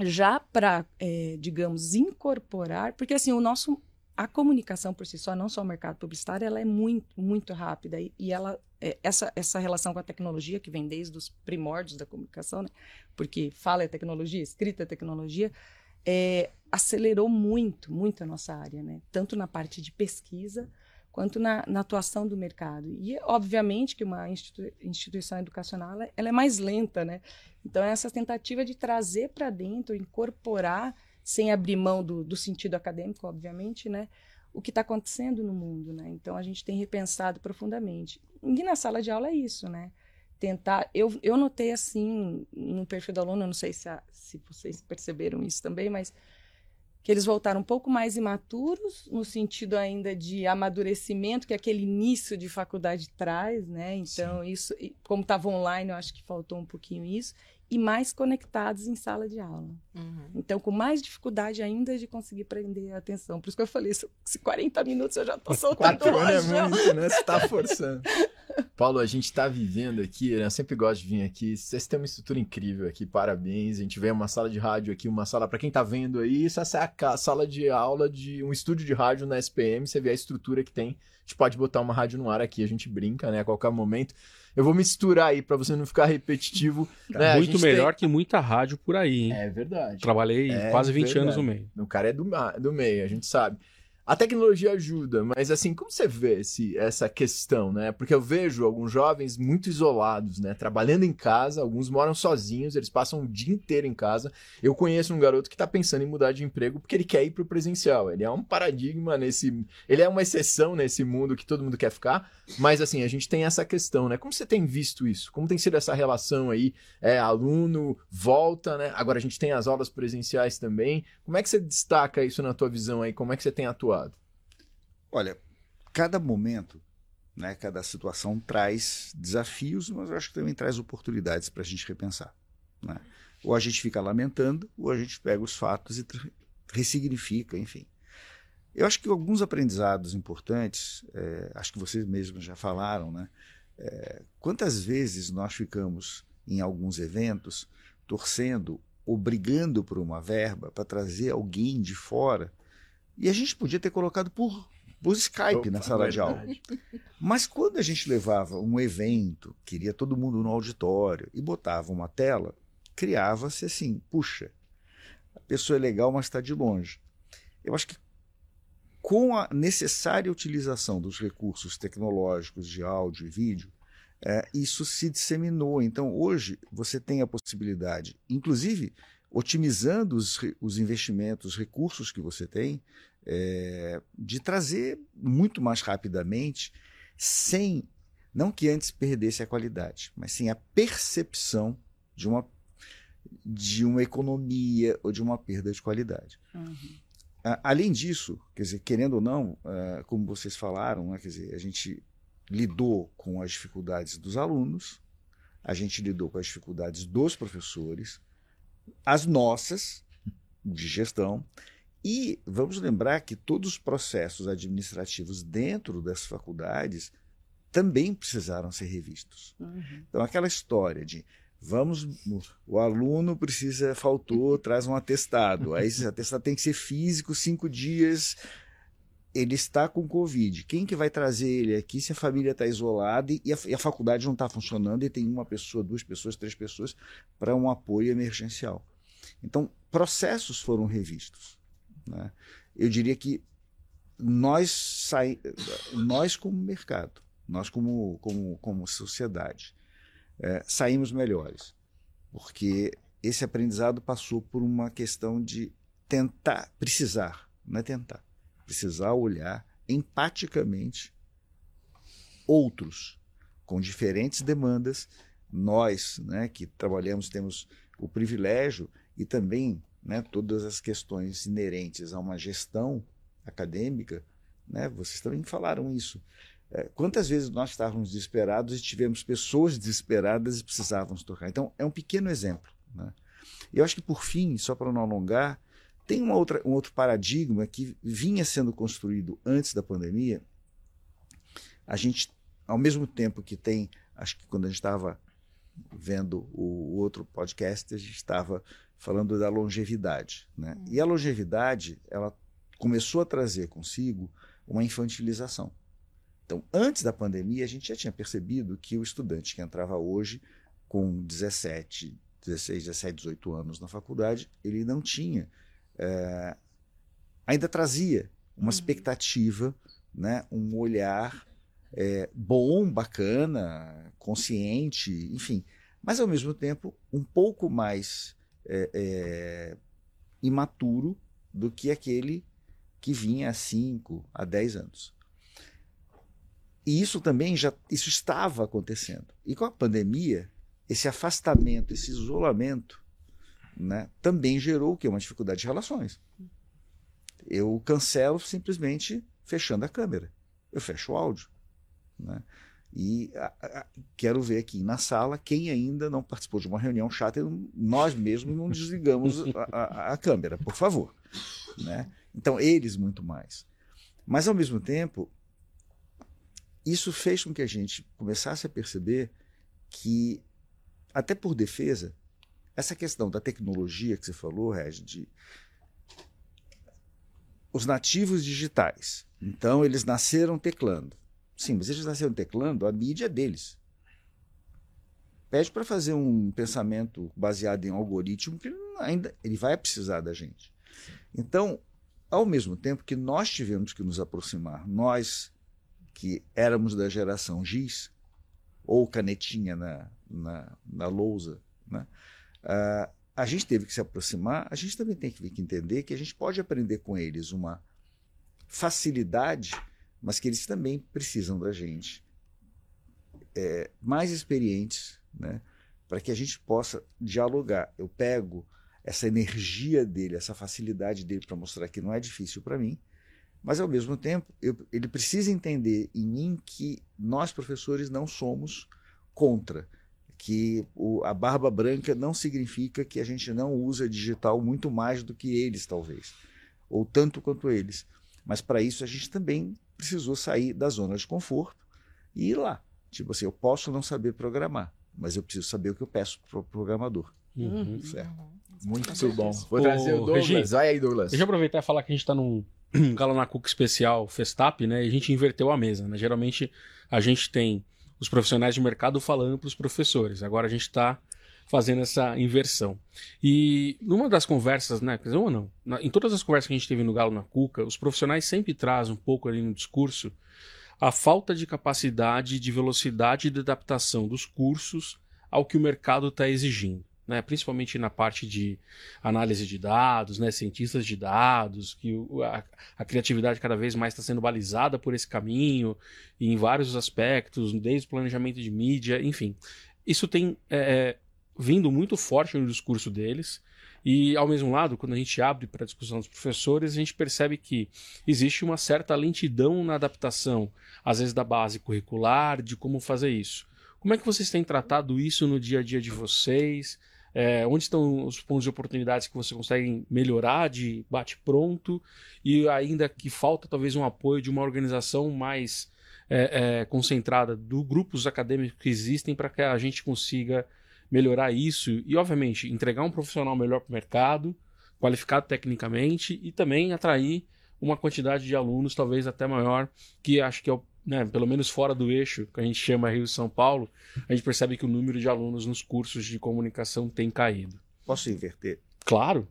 já para, é, digamos, incorporar, porque assim, o nosso, a comunicação por si só, não só o mercado publicitário, ela é muito, muito rápida e, e ela, é, essa, essa relação com a tecnologia, que vem desde os primórdios da comunicação, né, porque fala é tecnologia, escrita é tecnologia, é, acelerou muito, muito a nossa área, né? tanto na parte de pesquisa quanto na, na atuação do mercado. E, obviamente, que uma institui instituição educacional ela, é mais lenta, né? Então, essa tentativa de trazer para dentro, incorporar, sem abrir mão do, do sentido acadêmico, obviamente, né? o que está acontecendo no mundo. Né? Então, a gente tem repensado profundamente. E na sala de aula é isso, né? Tentar. Eu, eu notei assim no perfil do aluno, eu não sei se, a, se vocês perceberam isso também, mas que eles voltaram um pouco mais imaturos, no sentido ainda de amadurecimento que aquele início de faculdade traz, né? Então, Sim. isso, como estava online, eu acho que faltou um pouquinho isso e mais conectados em sala de aula. Uhum. Então, com mais dificuldade ainda de conseguir prender a atenção. Por isso que eu falei, se 40 minutos eu já estou soltando Quatro anos é muito, né? Você está forçando. Paulo, a gente está vivendo aqui, né? eu sempre gosto de vir aqui. Vocês têm uma estrutura incrível aqui, parabéns. A gente vê uma sala de rádio aqui, uma sala, para quem está vendo aí, essa é a sala de aula de um estúdio de rádio na SPM. Você vê a estrutura que tem. A gente pode botar uma rádio no ar aqui, a gente brinca, né? A qualquer momento. Eu vou misturar aí para você não ficar repetitivo. Né? Muito melhor tem... que muita rádio por aí, hein? É verdade. Trabalhei é quase 20 verdade. anos no meio. O cara é do, do meio, a gente sabe. A tecnologia ajuda, mas assim, como você vê esse, essa questão, né? Porque eu vejo alguns jovens muito isolados, né? Trabalhando em casa, alguns moram sozinhos, eles passam o dia inteiro em casa. Eu conheço um garoto que está pensando em mudar de emprego porque ele quer ir para o presencial. Ele é um paradigma nesse. Ele é uma exceção nesse mundo que todo mundo quer ficar, mas assim, a gente tem essa questão, né? Como você tem visto isso? Como tem sido essa relação aí? É, aluno, volta, né? Agora a gente tem as aulas presenciais também. Como é que você destaca isso na tua visão aí? Como é que você tem atuado? Olha, cada momento, né, cada situação traz desafios, mas eu acho que também traz oportunidades para a gente repensar. Né? Ou a gente fica lamentando, ou a gente pega os fatos e ressignifica, enfim. Eu acho que alguns aprendizados importantes, é, acho que vocês mesmos já falaram, né? É, quantas vezes nós ficamos em alguns eventos torcendo ou brigando por uma verba para trazer alguém de fora. E a gente podia ter colocado por, por Skype Opa, na sala de aula. Mas quando a gente levava um evento, queria todo mundo no auditório e botava uma tela, criava-se assim, puxa, a pessoa é legal, mas está de longe. Eu acho que com a necessária utilização dos recursos tecnológicos de áudio e vídeo, é, isso se disseminou. Então, hoje, você tem a possibilidade, inclusive otimizando os, os investimentos, os recursos que você tem, é, de trazer muito mais rapidamente, sem, não que antes perdesse a qualidade, mas sem a percepção de uma, de uma economia ou de uma perda de qualidade. A- Além disso, quer dizer, querendo ou não, ah, como vocês falaram, né, quer dizer, a gente lidou com as dificuldades dos alunos, a gente lidou com as dificuldades dos professores, as nossas de gestão, e vamos lembrar que todos os processos administrativos dentro das faculdades também precisaram ser revistos. Então, aquela história de vamos, o aluno precisa, faltou, traz um atestado. Aí esse atestado tem que ser físico, cinco dias. Ele está com Covid. Quem que vai trazer ele aqui se a família está isolada e a, e a faculdade não está funcionando e tem uma pessoa, duas pessoas, três pessoas para um apoio emergencial? Então, processos foram revistos. Né? Eu diria que nós, sai, nós como mercado, nós como, como, como sociedade, é, saímos melhores, porque esse aprendizado passou por uma questão de tentar, precisar, não é tentar, precisar olhar empaticamente outros com diferentes demandas. Nós, né, que trabalhamos, temos o privilégio e também né, todas as questões inerentes a uma gestão acadêmica, né, vocês também falaram isso. É, quantas vezes nós estávamos desesperados e tivemos pessoas desesperadas e precisávamos tocar? Então, é um pequeno exemplo. Né? Eu acho que, por fim, só para não alongar, tem uma outra, um outro paradigma que vinha sendo construído antes da pandemia. A gente, ao mesmo tempo que tem, acho que quando a gente estava vendo o outro podcast, a gente estava falando da longevidade. Né? E a longevidade, ela começou a trazer consigo uma infantilização. Então, antes da pandemia, a gente já tinha percebido que o estudante que entrava hoje com 17, 16, 17, 18 anos na faculdade, ele não tinha, é, ainda trazia uma expectativa, né, um olhar é, bom, bacana, consciente, enfim, mas ao mesmo tempo um pouco mais é, é, imaturo do que aquele que vinha há 5, a 10 anos. E isso também já isso estava acontecendo. E com a pandemia, esse afastamento, esse isolamento, né, também gerou o quê? Uma dificuldade de relações. Eu cancelo simplesmente fechando a câmera. Eu fecho o áudio. Né? E a, a, quero ver aqui na sala quem ainda não participou de uma reunião chata, e nós mesmos não desligamos a, a, câmera, por favor. Né? Então, eles muito mais. Mas, ao mesmo tempo, isso fez com que a gente começasse a perceber que, até por defesa, essa questão da tecnologia que você falou, Regi, de os nativos digitais. Então, eles nasceram teclando. Sim, mas eles nasceram teclando, a mídia é deles. Pede para fazer um pensamento baseado em algoritmo que ele ainda ele vai precisar da gente. Então, ao mesmo tempo que nós tivemos que nos aproximar, nós que éramos da geração Giz, ou canetinha na, na, na lousa, né? Uh, a gente teve que se aproximar, a gente também tem que entender que a gente pode aprender com eles uma facilidade, mas que eles também precisam da gente é, mais experientes, né? para que a gente possa dialogar. Eu pego essa energia dele, essa facilidade dele para mostrar que não é difícil para mim, mas ao mesmo tempo eu, ele precisa entender em mim que nós professores não somos contra, que o, a barba branca não significa que a gente não usa digital muito mais do que eles talvez, ou tanto quanto eles. Mas para isso a gente também precisou sair da zona de conforto e ir lá. Tipo assim, eu posso não saber programar, mas eu preciso saber o que eu peço para o programador. Uhum. Certo. Muito bom. Vou trazer o Douglas. Regi, Vai aí, Douglas. Deixa eu aproveitar e falar que a gente está num Galo na Cuca especial Festap, né? E a gente inverteu a mesa, né? Geralmente a gente tem os profissionais de mercado falando para os professores. Agora a gente está fazendo essa inversão. E numa das conversas, né? Quer dizer, uma não. Na- em todas as conversas que a gente teve no Galo na Cuca, os profissionais sempre trazem um pouco ali no discurso a falta de capacidade de velocidade de adaptação dos cursos ao que o mercado está exigindo. Né? Principalmente na parte de análise de dados, né? cientistas de dados, que a, a criatividade cada vez mais está sendo balizada por esse caminho, em vários aspectos, desde o planejamento de mídia, enfim. Isso tem é, vindo muito forte no discurso deles. E, ao mesmo lado, quando a gente abre para a discussão dos professores, a gente percebe que existe uma certa lentidão na adaptação, às vezes da base curricular, de como fazer isso. Como é que vocês têm tratado isso no dia a dia de vocês? É, onde estão os pontos de oportunidades que vocês conseguem melhorar de bate-pronto e ainda que falta talvez um apoio de uma organização mais é, é, concentrada do grupos acadêmicos que existem para que a gente consiga melhorar isso e, obviamente, entregar um profissional melhor para o mercado, qualificado tecnicamente e também atrair uma quantidade de alunos talvez até maior, que acho que é o né, pelo menos fora do eixo, que a gente chama Rio São Paulo, a gente percebe que o número de alunos nos cursos de comunicação tem caído. Posso inverter? Claro.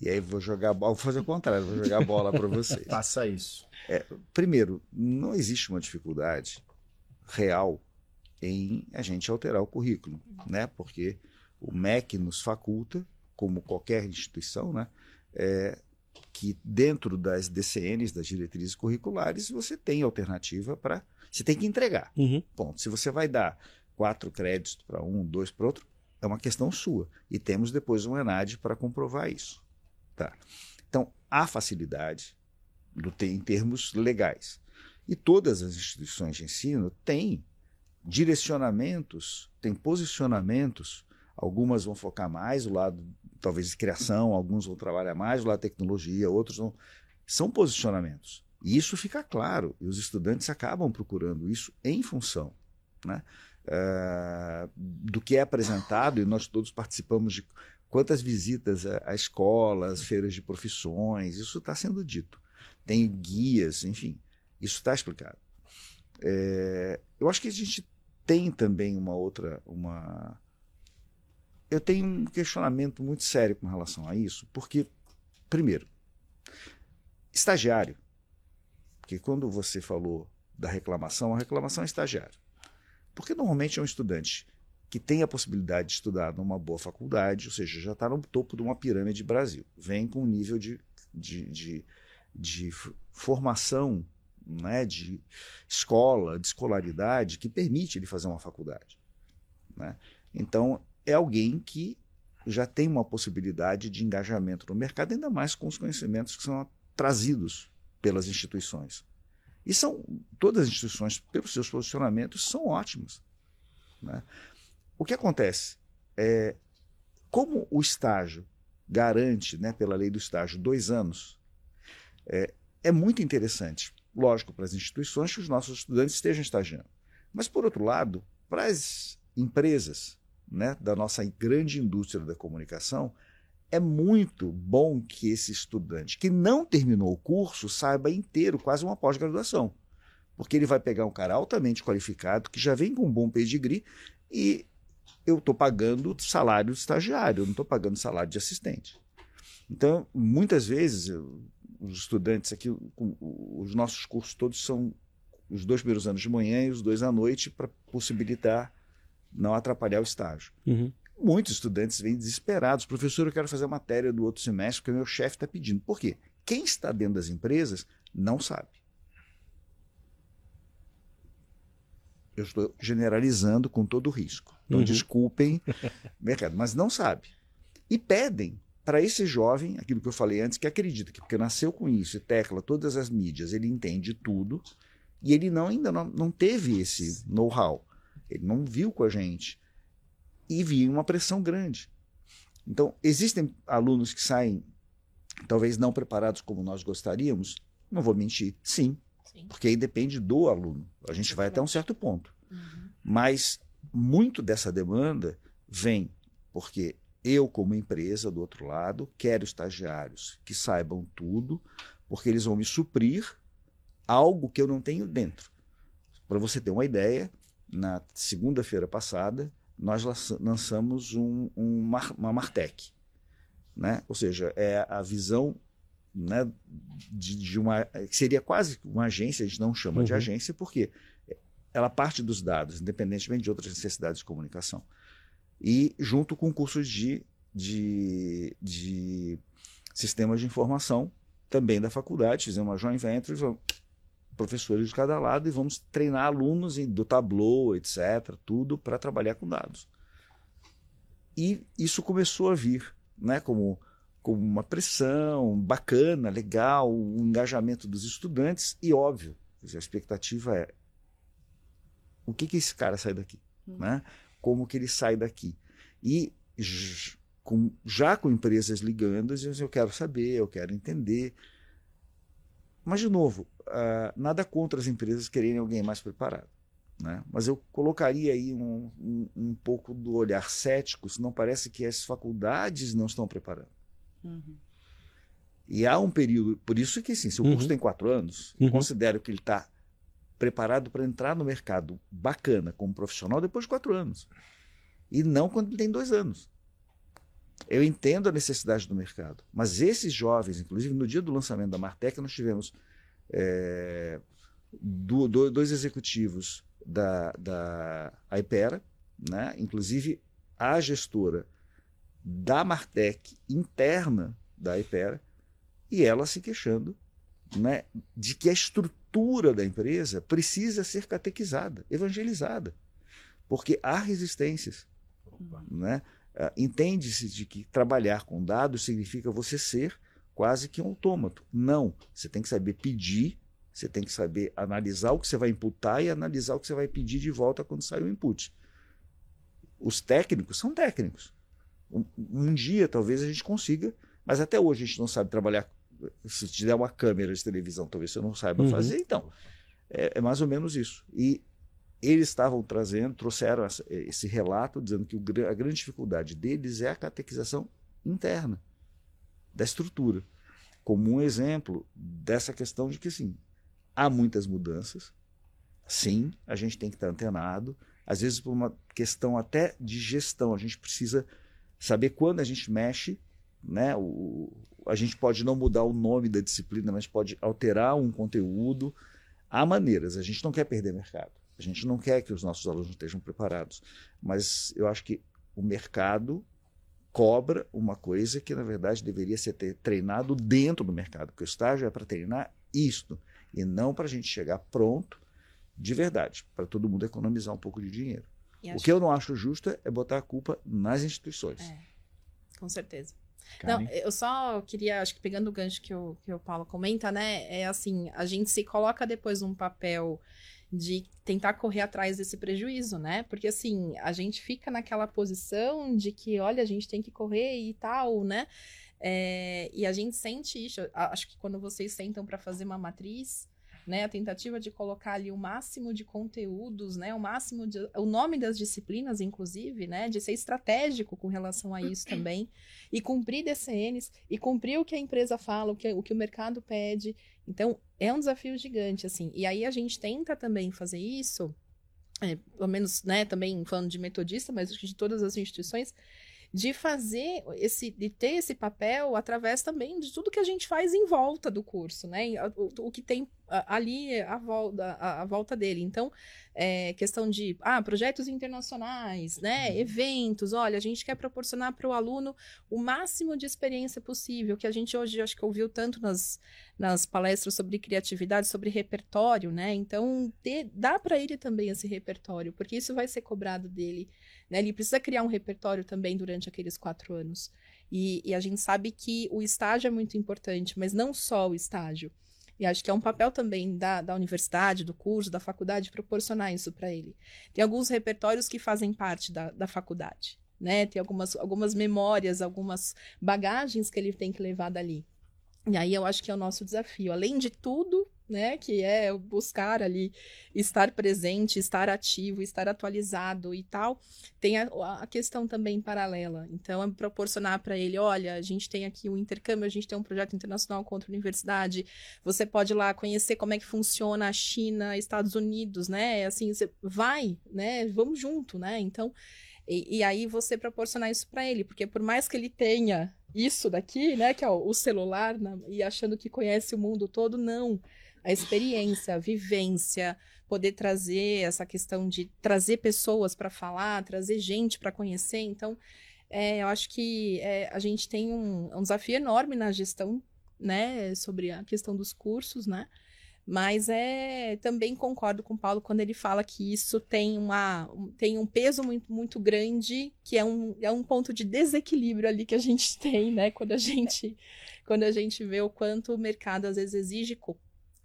E aí vou jogar a bola, vou fazer o contrário, vou jogar a bola para vocês. Faça isso. É, primeiro, não existe uma dificuldade real em a gente alterar o currículo, né? Porque o MEC nos faculta, como qualquer instituição, né? É, que dentro das DCNs, das diretrizes curriculares, você tem alternativa para. Você tem que entregar. Uhum. Ponto. Se você vai dar quatro créditos para um, dois para outro, é uma questão sua. E temos depois um ENAD para comprovar isso. Tá. Então, há facilidade do, em termos legais. E todas as instituições de ensino têm direcionamentos, têm posicionamentos. Algumas vão focar mais o lado, talvez, de criação, alguns vão trabalhar mais o lado de tecnologia, outros vão. São posicionamentos. E isso fica claro, e os estudantes acabam procurando isso em função né, uh, do que é apresentado, e nós todos participamos de quantas visitas a, a escolas, feiras de profissões, isso está sendo dito. Tem guias, enfim, isso está explicado. É, eu acho que a gente tem também uma outra. Uma... Eu tenho um questionamento muito sério com relação a isso, porque, primeiro, estagiário, porque quando você falou da reclamação, a reclamação é estagiário. Porque normalmente é um estudante que tem a possibilidade de estudar numa boa faculdade, ou seja, já está no topo de uma pirâmide Brasil, vem com um nível de, de, de, de formação, né, de escola, de escolaridade, que permite ele fazer uma faculdade. Né? Então, é alguém que já tem uma possibilidade de engajamento no mercado, ainda mais com os conhecimentos que são trazidos pelas instituições. E são todas as instituições, pelos seus posicionamentos, são ótimas. Né? O que acontece é como o estágio garante, né, pela lei do estágio, dois anos, é, é muito interessante, lógico, para as instituições que os nossos estudantes estejam estagiando. Mas, por outro lado, para as empresas né, da nossa grande indústria da comunicação, é muito bom que esse estudante que não terminou o curso saiba inteiro, quase uma pós-graduação. Porque ele vai pegar um cara altamente qualificado, que já vem com um bom pedigree, e eu estou pagando salário de estagiário, eu não estou pagando salário de assistente. Então, muitas vezes, os estudantes aqui, os nossos cursos todos são os dois primeiros anos de manhã e os dois à noite, para possibilitar não atrapalhar o estágio. Uhum. Muitos estudantes vêm desesperados. Professor, eu quero fazer a matéria do outro semestre porque meu chefe está pedindo. Por quê? Quem está dentro das empresas não sabe. Eu estou generalizando com todo o risco. Então, Uhum. desculpem, mercado, mas não sabe. E pedem para esse jovem, aquilo que eu falei antes, que acredita que porque nasceu com isso e tecla todas as mídias, ele entende tudo, e ele não, ainda não, não teve esse know-how. Ele não viu com a gente e vinha uma pressão grande. Então, existem alunos que saem, talvez não preparados como nós gostaríamos, não vou mentir, sim, Sim. porque aí depende do aluno. A gente vai até um certo ponto. Uhum. Mas muito dessa demanda vem porque eu, como empresa, do outro lado, quero estagiários que saibam tudo, porque eles vão me suprir algo que eu não tenho dentro. Para você ter uma ideia, na segunda-feira passada, nós lançamos um, um, uma Martech. Né? Ou seja, é a visão né, de, de, uma. seria quase uma agência, a gente não chama uhum. de agência, porque ela parte dos dados, independentemente de outras necessidades de comunicação. E junto com cursos de, de, de sistemas de informação, também da faculdade, fizemos uma joint venture, professores de cada lado, e vamos treinar alunos do Tableau, etc., tudo para trabalhar com dados. E isso começou a vir né, como, como uma pressão bacana, legal, o um engajamento dos estudantes, e óbvio, a expectativa é o que, que esse cara sai daqui? Hum. Né? Como que ele sai daqui? E com, já com empresas ligando, eu quero saber, eu quero entender. Mas, de novo, uh, nada contra as empresas quererem alguém mais preparado. Né? Mas eu colocaria aí um, um, um, pouco do olhar cético, se não parece que as faculdades não estão preparando. Uhum. E há um período, por isso que sim, se o curso uhum. tem quatro anos, uhum. considero que ele está preparado para entrar no mercado bacana como profissional depois de quatro anos. E não quando tem dois anos. Eu entendo a necessidade do mercado, mas esses jovens, inclusive no dia do lançamento da Martec, nós tivemos é, do, do, dois executivos da, da Ipera, né? inclusive a gestora da Martec interna da Ipera, e ela se queixando né, de que a estrutura da empresa precisa ser catequizada, evangelizada, porque há resistências. Né? Uh, Entende-se de que trabalhar com dados significa você ser quase que um autômato. Não, você tem que saber pedir, você tem que saber analisar o que você vai imputar e analisar o que você vai pedir de volta quando sai o input. Os técnicos são técnicos. Um, um dia talvez a gente consiga, mas até hoje a gente não sabe trabalhar se te der uma câmera de televisão, talvez você não saiba uhum. fazer, então. É, é, mais ou menos isso. E eles estavam trazendo, trouxeram essa, esse relato dizendo que o, a grande dificuldade deles é a catequização interna da estrutura. Como um exemplo dessa questão de que, sim, há muitas mudanças, sim, a gente tem que estar antenado, às vezes por uma questão até de gestão, a gente precisa saber quando a gente mexe, né, o, a gente pode não mudar o nome da disciplina, mas pode alterar um conteúdo. Há maneiras, a gente não quer perder mercado. A gente não quer que os nossos alunos estejam preparados. Mas eu acho que o mercado cobra uma coisa que, na verdade, deveria ser ter treinado dentro do mercado, porque o estágio é para treinar isto, e não para a gente chegar pronto de verdade, para todo mundo economizar um pouco de dinheiro. O que eu não acho justo é botar a culpa nas instituições. É, com certeza. Não, eu só queria, acho que pegando o gancho que o, que o Paulo comenta, né? É assim, a gente se coloca depois num papel de tentar correr atrás desse prejuízo, né? Porque assim, a gente fica naquela posição de que, olha, a gente tem que correr e tal, né? É, e a gente sente isso. Acho que quando vocês sentam para fazer uma matriz, né? A tentativa de colocar ali o máximo de conteúdos, né? O máximo de, o nome das disciplinas, inclusive, né? De ser estratégico com relação a isso também e cumprir DCNs e cumprir o que a empresa fala, o que, o que o mercado pede. Então, é um desafio gigante, assim. E aí a gente tenta também fazer isso, é, pelo menos, né? Também falando de metodista, mas de todas as instituições de fazer esse, de ter esse papel através também de tudo que a gente faz em volta do curso, né? O, o que tem ali a volta, a, a volta dele. Então, é, questão de ah, projetos internacionais, né? Uhum. Eventos, olha, a gente quer proporcionar para o aluno o máximo de experiência possível, que a gente hoje acho que ouviu tanto nas, nas palestras sobre criatividade, sobre repertório, né? Então, dá para ele também esse repertório, porque isso vai ser cobrado dele né? Ele precisa criar um repertório também durante aqueles quatro anos. E, e, a gente sabe que o estágio é muito importante, mas não só o estágio. E acho que é um papel também da, da universidade, do curso, da faculdade, proporcionar isso para ele. Tem alguns repertórios que fazem parte da, da faculdade, né? Tem algumas, algumas memórias, algumas bagagens que ele tem que levar dali. E aí eu acho que é o nosso desafio. Além de tudo, né? Que é buscar ali estar presente, estar ativo, estar atualizado e tal. Tem a, a questão também paralela. Então, é proporcionar para ele: olha, a gente tem aqui um intercâmbio, a gente tem um projeto internacional contra a universidade. Você pode ir lá conhecer como é que funciona a China, Estados Unidos, né? Assim, você vai, né? Vamos junto, né? Então. E, e aí você proporcionar isso para ele, porque por mais que ele tenha isso daqui, né, que é o, celular, né, e achando que conhece o mundo todo, não. A experiência, a vivência, poder trazer essa questão de trazer pessoas para falar, trazer gente para conhecer. Então, é, eu acho que é, a gente tem um, um desafio enorme na gestão, né, sobre a questão dos cursos, né? Mas é também concordo com o Paulo quando ele fala que isso tem, uma, tem um peso muito, muito grande, que é um, é um ponto de desequilíbrio ali que a gente tem, né? Quando a gente, quando a gente vê o quanto o mercado às vezes exige co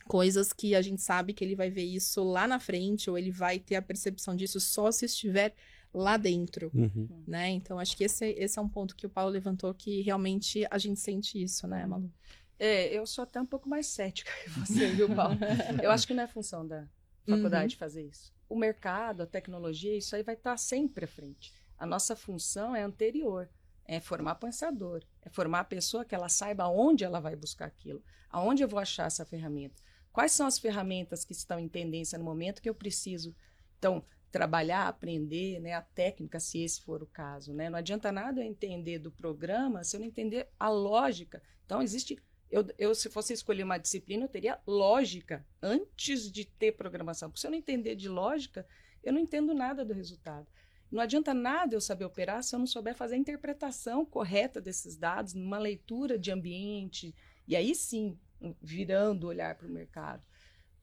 coisas que a gente sabe que ele vai ver isso lá na frente, ou ele vai ter a percepção disso só se estiver lá dentro, uhum. né? Então acho que esse, esse é um ponto que o Paulo levantou que realmente a gente sente isso, né, Malu? É, eu sou até um pouco mais cética que você, viu, Paulo? eu acho que não é função da faculdade uhum. fazer isso. O mercado, a tecnologia, isso aí vai estar sempre à frente. A nossa função é anterior, é formar pensador, é formar a pessoa que ela saiba onde ela vai buscar aquilo, aonde eu vou achar essa ferramenta. Quais são as ferramentas que estão em tendência no momento que eu preciso, então, trabalhar, aprender, né, a técnica, se esse for o caso, né? Não adianta nada eu entender do programa se eu não entender a lógica. Então, existe eu, eu, se fosse escolher uma disciplina, eu teria lógica antes de ter programação. Porque se eu não entender de lógica, eu não entendo nada do resultado. Não adianta nada eu saber operar se eu não souber fazer a interpretação correta desses dados, numa leitura de ambiente, e aí sim, virando o olhar para o mercado.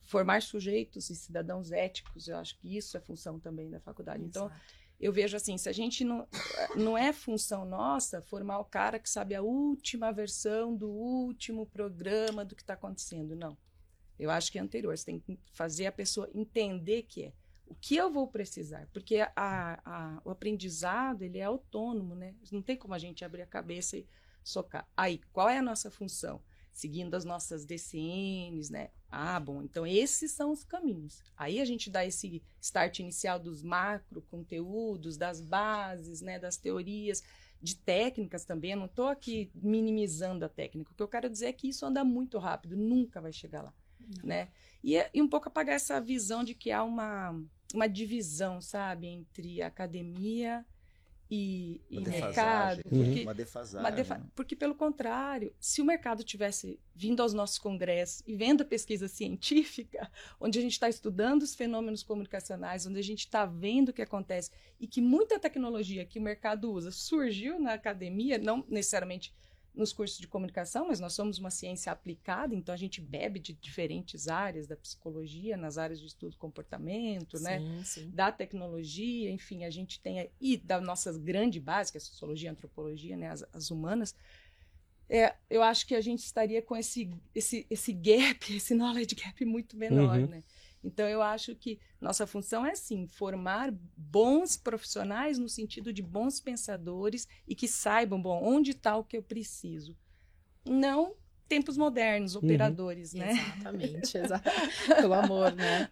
Formar sujeitos e cidadãos éticos, eu acho que isso é função também da faculdade. Então, Exato. Então, eu vejo assim, se a gente não não é função nossa formar o cara que sabe a última versão do último programa do que está acontecendo, não. Eu acho que é anterior. Você tem que fazer a pessoa entender que é o que eu vou precisar, porque a, a, o aprendizado ele é autônomo, né? Não tem como a gente abrir a cabeça e socar. Aí, qual é a nossa função? seguindo as nossas DCNs, né? Ah, bom, então esses são os caminhos. Aí a gente dá esse start inicial dos macro conteúdos, das bases, né, das teorias, de técnicas também. Eu não estou aqui minimizando a técnica. O que eu quero dizer é que isso anda muito rápido, nunca vai chegar lá, não. né? E, e um pouco apagar essa visão de que há uma, uma divisão, sabe, entre academia e, e mercado. Porque, uma defasagem. Uma defa porque, pelo contrário, se o mercado tivesse vindo aos nossos congressos e vendo a pesquisa científica, onde a gente está estudando os fenômenos comunicacionais, onde a gente está vendo o que acontece, e que muita tecnologia que o mercado usa surgiu na academia, não necessariamente nos cursos de comunicação, mas nós somos uma ciência aplicada, então a gente bebe de diferentes áreas da psicologia, nas áreas de estudo do comportamento, né? sim, né? Sim. Da tecnologia, enfim, a gente tem e da nossa grande base, que é a sociologia, a antropologia, né? As, as humanas. É, eu acho que a gente estaria com esse, esse, esse gap, esse knowledge gap muito menor, uhum. né? Então, eu acho que nossa função é, sim, formar bons profissionais no sentido de bons pensadores e que saibam, bom, onde está o que eu preciso. Não tempos modernos, uhum. operadores, uhum. né? Exatamente, exato. pelo amor, né?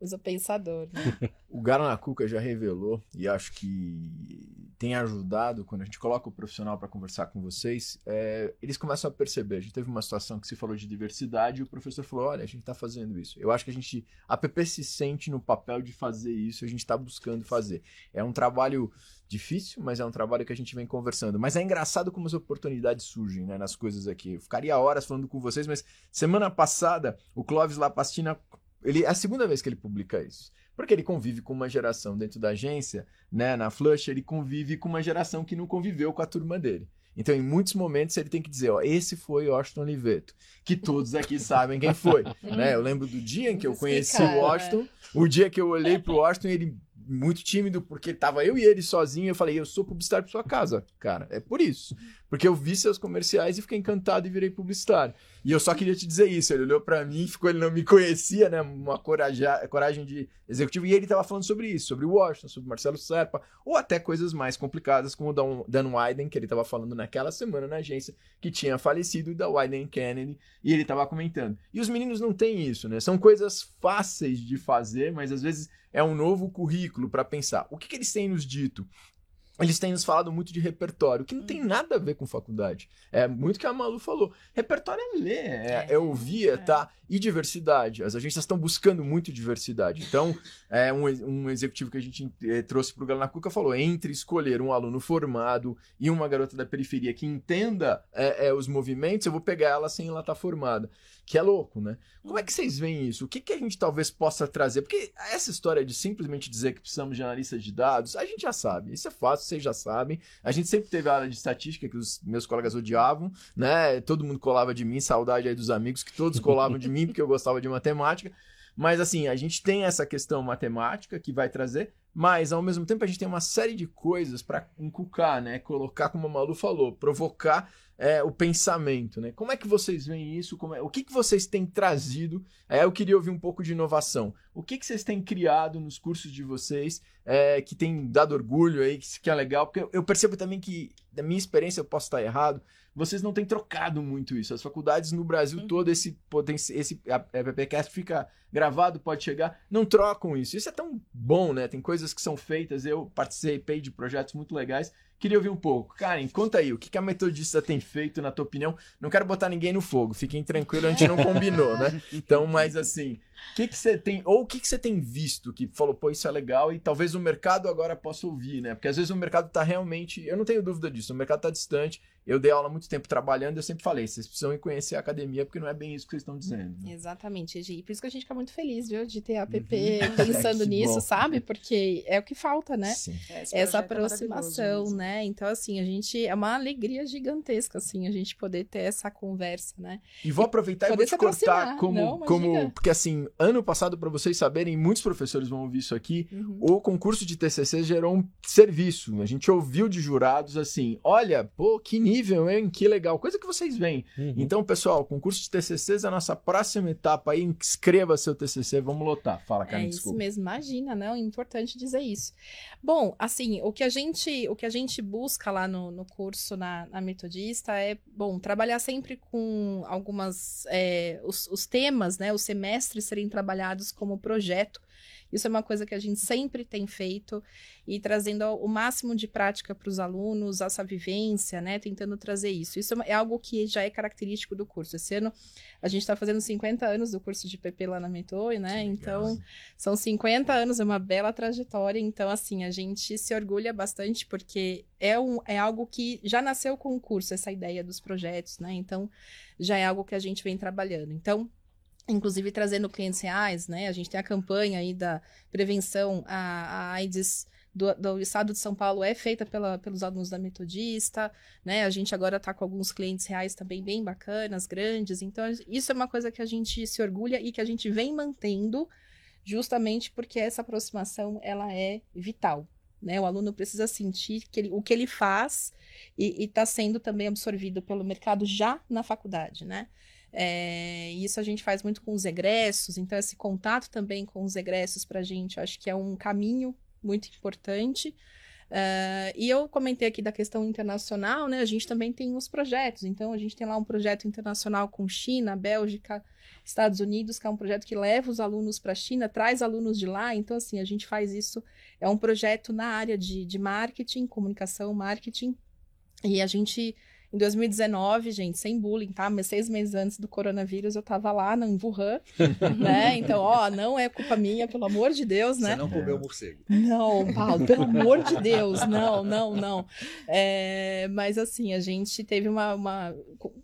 Usa pensador. Né? O Garanacuca já revelou, e acho que tem ajudado, quando a gente coloca o profissional para conversar com vocês, é, eles começam a perceber. A gente teve uma situação que se falou de diversidade e o professor falou: olha, a gente está fazendo isso. Eu acho que a gente, a PP se sente no papel de fazer isso, a gente está buscando fazer. É um trabalho difícil, mas é um trabalho que a gente vem conversando. Mas é engraçado como as oportunidades surgem né, nas coisas aqui. Eu ficaria horas falando com vocês, mas semana passada o Clóvis Lapastina ele, é a segunda vez que ele publica isso. Porque ele convive com uma geração dentro da agência, né? Na Flush, ele convive com uma geração que não conviveu com a turma dele. Então, em muitos momentos, ele tem que dizer, ó, esse foi Washington Oliveto, que todos aqui sabem quem foi, né? Eu lembro do dia em que eu conheci o Washington, o dia que eu olhei pro Washington, ele muito tímido, porque tava eu e ele sozinho. Eu falei, eu sou publicitário pra sua casa, cara. É por isso. Porque eu vi seus comerciais e fiquei encantado e virei publicitário. E eu só queria te dizer isso. Ele olhou para mim, ficou, ele não me conhecia, né? Uma coragem, coragem de executivo. E ele tava falando sobre isso, sobre Washington, sobre Marcelo Serpa, ou até coisas mais complicadas, como o Dan Wyden, que ele tava falando naquela semana na agência, que tinha falecido, da Wyden Kennedy, e ele tava comentando. E os meninos não têm isso, né? São coisas fáceis de fazer, mas às vezes é um novo currículo para pensar. O que, que eles têm nos dito? Eles têm nos falado muito de repertório, que não tem nada a ver com faculdade. É muito que a Malu falou. Repertório é ler, é, é ouvir, é, tá? E diversidade. As agências estão buscando muito diversidade. Então, é um, um executivo que a gente é, trouxe para o Galo na Cuca falou: entre escolher um aluno formado e uma garota da periferia que entenda é, é, os movimentos, eu vou pegar ela sem ela estar tá formada. Que é louco, né? Como é que vocês veem isso? O que, que a gente talvez possa trazer? Porque essa história de simplesmente dizer que precisamos de analistas de dados, a gente já sabe. Isso é fácil, vocês já sabem. A gente sempre teve a área de estatística que os meus colegas odiavam, né? Todo mundo colava de mim, saudade aí dos amigos que todos colavam de mim porque eu gostava de matemática. Mas assim, a gente tem essa questão matemática que vai trazer, mas ao mesmo tempo a gente tem uma série de coisas para inculcar, né? Colocar, como a Malu falou, provocar é, o pensamento, né? Como é que vocês veem isso? É, o que, que vocês têm trazido? É, eu queria ouvir um pouco de inovação. O que, que vocês têm criado nos cursos de vocês é, que tem dado orgulho aí, que, que é legal? Porque eu percebo também que, da minha experiência, eu posso estar errado, vocês não têm trocado muito isso. As faculdades no Brasil uhum. todo, esse, esse a, a PPCast fica gravado, pode chegar, não trocam isso. Isso é tão bom, né? Tem coisas que são feitas, eu participei de projetos muito legais Queria ouvir um pouco. Karen, conta aí, o que a metodista tem feito, na tua opinião? Não quero botar ninguém no fogo, fiquem tranquilos, a gente não combinou, né? Então, mas assim, que, que você tem, ou o que, que você tem visto que falou, pô, isso é legal e talvez o mercado agora possa ouvir, né? Porque às vezes o mercado está realmente, eu não tenho dúvida disso, o mercado está distante. Eu dei aula há muito tempo trabalhando e eu sempre falei, vocês precisam ir conhecer a academia porque não é bem isso que vocês estão dizendo. Né? Exatamente, E por isso que a gente fica muito feliz, viu, de ter a app uhum. pensando nisso, bom. sabe? Porque é o que falta, né? Sim. Essa é aproximação, é né? Então, assim, a gente, é uma alegria gigantesca, assim, a gente poder ter essa conversa, né? E vou aproveitar e, e vou te cortar como, não, como, porque assim, ano passado, para vocês saberem, muitos professores vão ouvir isso aqui, uhum. o concurso de TCC gerou um serviço. A gente ouviu de jurados assim: olha, pô, que nível, hein? Que legal. Coisa que vocês veem. Uhum. Então, pessoal, concurso de TCCs é a nossa próxima etapa aí. Escreva seu TCC, vamos lotar. Fala, Karen, É desculpa. isso mesmo, imagina, não? É importante dizer isso. Bom, assim, o que a gente, o que a gente busca lá no, no curso na, na Metodista é, bom, trabalhar sempre com algumas, é, os, os temas, né? Os semestres serem trabalhados como projeto. Isso é uma coisa que a gente sempre tem feito e trazendo o máximo de prática para os alunos, essa vivência, né? Tentando trazer isso. Isso é algo que já é característico do curso. Esse ano a gente está fazendo 50 anos do curso de PP lá na Metoi, né? Então, são 50 anos, é uma bela trajetória. Então, assim, a gente se orgulha bastante porque é, um, é algo que já nasceu com o curso, essa ideia dos projetos, né? Então, já é algo que a gente vem trabalhando. Então, inclusive trazendo clientes reais, né? A gente tem a campanha aí da prevenção à, AIDS do, do, estado de São Paulo é feita pela, pelos alunos da Metodista, né? A gente agora está com alguns clientes reais também bem bacanas, grandes. Então, isso é uma coisa que a gente se orgulha e que a gente vem mantendo justamente porque essa aproximação ela é vital. Né? O aluno precisa sentir que ele, o que ele faz e está sendo também absorvido pelo mercado já na faculdade, né? É, isso a gente faz muito com os egressos, então esse contato também com os egressos para a gente, acho que é um caminho muito importante. Uh, e eu comentei aqui da questão internacional, né? A gente também tem os projetos. Então, a gente tem lá um projeto internacional com China, Bélgica, Estados Unidos, que é um projeto que leva os alunos para a China, traz alunos de lá. Então, assim, a gente faz isso. É um projeto na área de, de marketing, comunicação, marketing. E a gente em 2019, gente, sem bullying, tá? Mas seis meses antes do coronavírus, eu tava lá em Wuhan, né? Então, ó, não é culpa minha, pelo amor de Deus, né? Você não comeu morcego. Não, Paulo, pelo amor de Deus, não, não, não. É, mas assim, a gente teve uma, uma.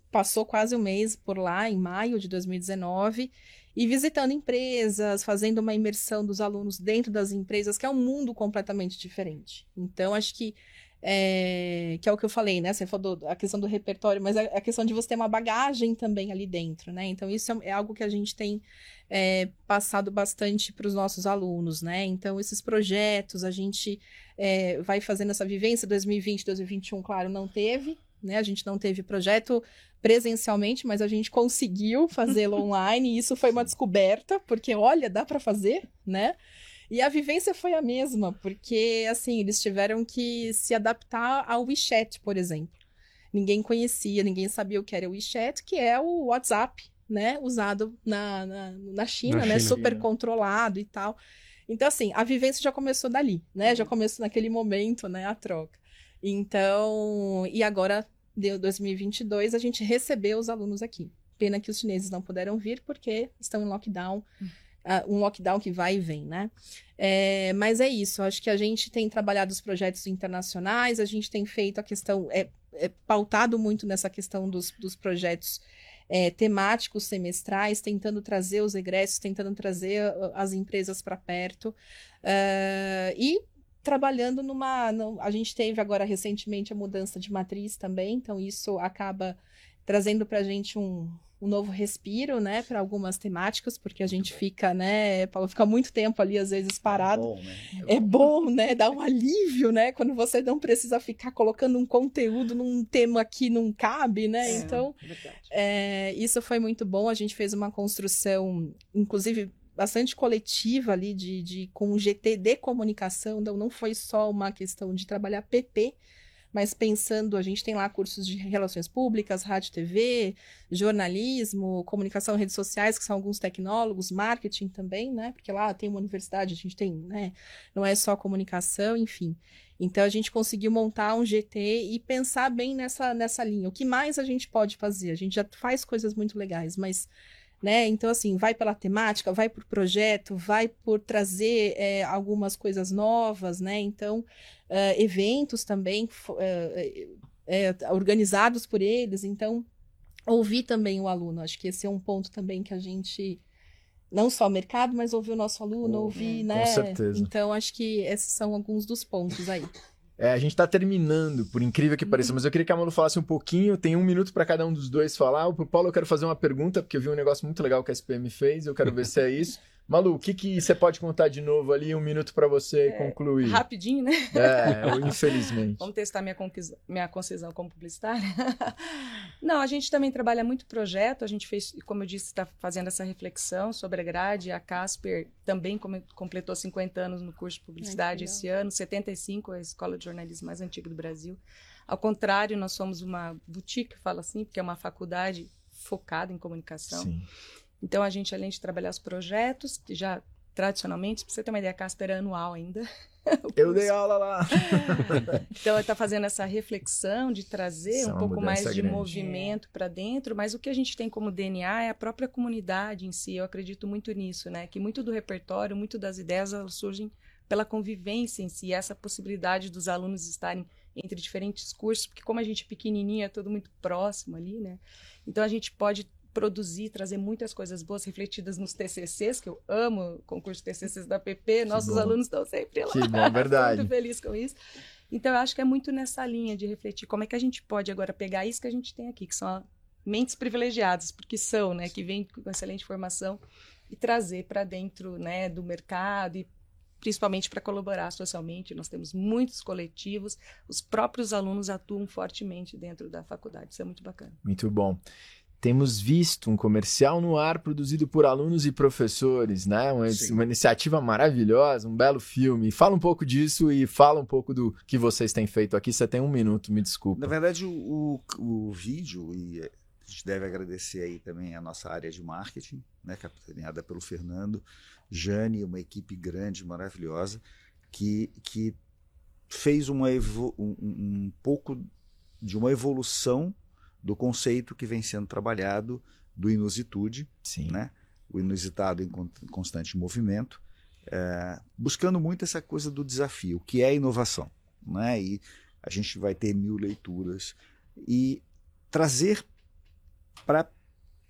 Passou quase um mês por lá, em maio de 2019 e visitando empresas, fazendo uma imersão dos alunos dentro das empresas, que é um mundo completamente diferente. Então, acho que é, que é o que eu falei, né? Você falou a questão do repertório, mas a, a, questão de você ter uma bagagem também ali dentro, né? Então, isso é, é algo que a gente tem é, passado bastante para os nossos alunos, né? Então, esses projetos, a gente é, vai fazendo essa vivência. 2020, 2021, claro, não teve, né? A gente não teve projeto presencialmente, mas a gente conseguiu fazê-lo online, e isso foi uma descoberta, porque olha, dá para fazer, né? E a vivência foi a mesma, porque assim, eles tiveram que se adaptar ao WeChat, por exemplo. Ninguém conhecia, ninguém sabia o que era o WeChat, que é o WhatsApp, né? Usado na, na, na China, na né? China, Super controlado e tal. Então, assim, a vivência já começou dali, né? Já começou naquele momento, né? A troca. Então, e agora, deu 2022, a gente recebeu os alunos aqui. Pena que os chineses não puderam vir porque estão em lockdown. Hum uh, um lockdown que vai e vem, né? É, mas é isso, acho que a gente tem trabalhado os projetos internacionais, a gente tem feito a questão, é, é pautado muito nessa questão dos, dos projetos é, temáticos semestrais, tentando trazer os egressos, tentando trazer as empresas para perto. Uh, e trabalhando numa. A gente teve agora recentemente a mudança de matriz também, então isso acaba trazendo para a gente um, um novo respiro, né, para algumas temáticas, porque a gente fica, né, Paulo, fica muito tempo ali, às vezes, parado. É bom, né? É, é bom. bom, né? Dá um alívio, né? Quando você não precisa ficar colocando um conteúdo num tema que não cabe, né? É, então, é, isso foi muito bom. A gente fez uma construção, inclusive, bastante coletiva ali de, de com o GT de comunicação, então não foi só uma questão de trabalhar PP, mas pensando, a gente tem lá cursos de relações públicas, rádio, TV, jornalismo, comunicação, redes sociais, que são alguns tecnólogos, marketing também, né? Porque lá tem uma universidade, a gente tem, né? Não é só comunicação, enfim. Então a gente conseguiu montar um GT e pensar bem nessa, nessa linha. O que mais a gente pode fazer? A gente já faz coisas muito legais, mas né? Então, assim, vai pela temática, vai por projeto, vai por trazer é, algumas coisas novas, né? Então, uh, eventos também uh, é, organizados por eles. Então, ouvir também o aluno. Acho que esse é um ponto também que a gente não só o mercado, mas ouvir o nosso aluno, ouvir, né? Com certeza. Então, acho que esses são alguns dos pontos aí. É, a gente está terminando, por incrível que pareça, mas eu queria que a Malu falasse um pouquinho. Tem um minuto para cada um dos dois falar. Pro Paulo, eu quero fazer uma pergunta, porque eu vi um negócio muito legal que a SPM fez. Eu quero ver se é isso. Malu, o que, que você pode contar de novo ali? Um minuto para você é, concluir. Rapidinho, né? É, infelizmente. Vamos testar minha, minha concisão como publicitária? Não, a gente também trabalha muito projeto. A gente fez, como eu disse, está fazendo essa reflexão sobre a grade. A Casper também completou 50 anos no curso de publicidade Ai, esse ano, 75, a escola de jornalismo mais antiga do Brasil. Ao contrário, nós somos uma boutique, fala assim, porque é uma faculdade focada em comunicação. Sim. Então, a gente, além de trabalhar os projetos, que já tradicionalmente, para você ter uma ideia, a Casper é anual ainda. Eu dei aula lá. então, está fazendo essa reflexão de trazer um pouco mais de grande. movimento para dentro, mas o que a gente tem como DNA é a própria comunidade em si. Eu acredito muito nisso, né? Que muito do repertório, muito das ideias, elas surgem pela convivência em si, essa possibilidade dos alunos estarem entre diferentes cursos, porque como a gente é pequenininho, é tudo muito próximo ali, né? Então a gente pode produzir, trazer muitas coisas boas refletidas nos TCCs, que eu amo o concurso TCCs da PP, nossos bom. alunos estão sempre lá. Que bom, verdade. muito feliz com isso. Então, eu acho que é muito nessa linha de refletir como é que a gente pode agora pegar isso que a gente tem aqui, que são mentes privilegiadas, porque são, né, que vêm com excelente formação, e trazer para dentro, né, do mercado e principalmente para colaborar socialmente. Nós temos muitos coletivos, os próprios alunos atuam fortemente dentro da faculdade. Isso é muito bacana. Muito bom temos visto um comercial no ar produzido por alunos e professores, né? Uma, uma, iniciativa maravilhosa, um belo filme. Fala um pouco disso e fala um pouco do que vocês têm feito aqui. Você tem um minuto, me desculpa. Na verdade, o, o, o vídeo, e a gente deve agradecer aí também a nossa área de marketing, né? capitaneada pelo Fernando, Jane, uma equipe grande, maravilhosa, que, que fez uma um, um pouco de uma evolução do conceito que vem sendo trabalhado do inusitude, Sim. né? o inusitado em constante movimento, é, buscando muito essa coisa do desafio, que é a inovação. Né? E a gente vai ter mil leituras e trazer para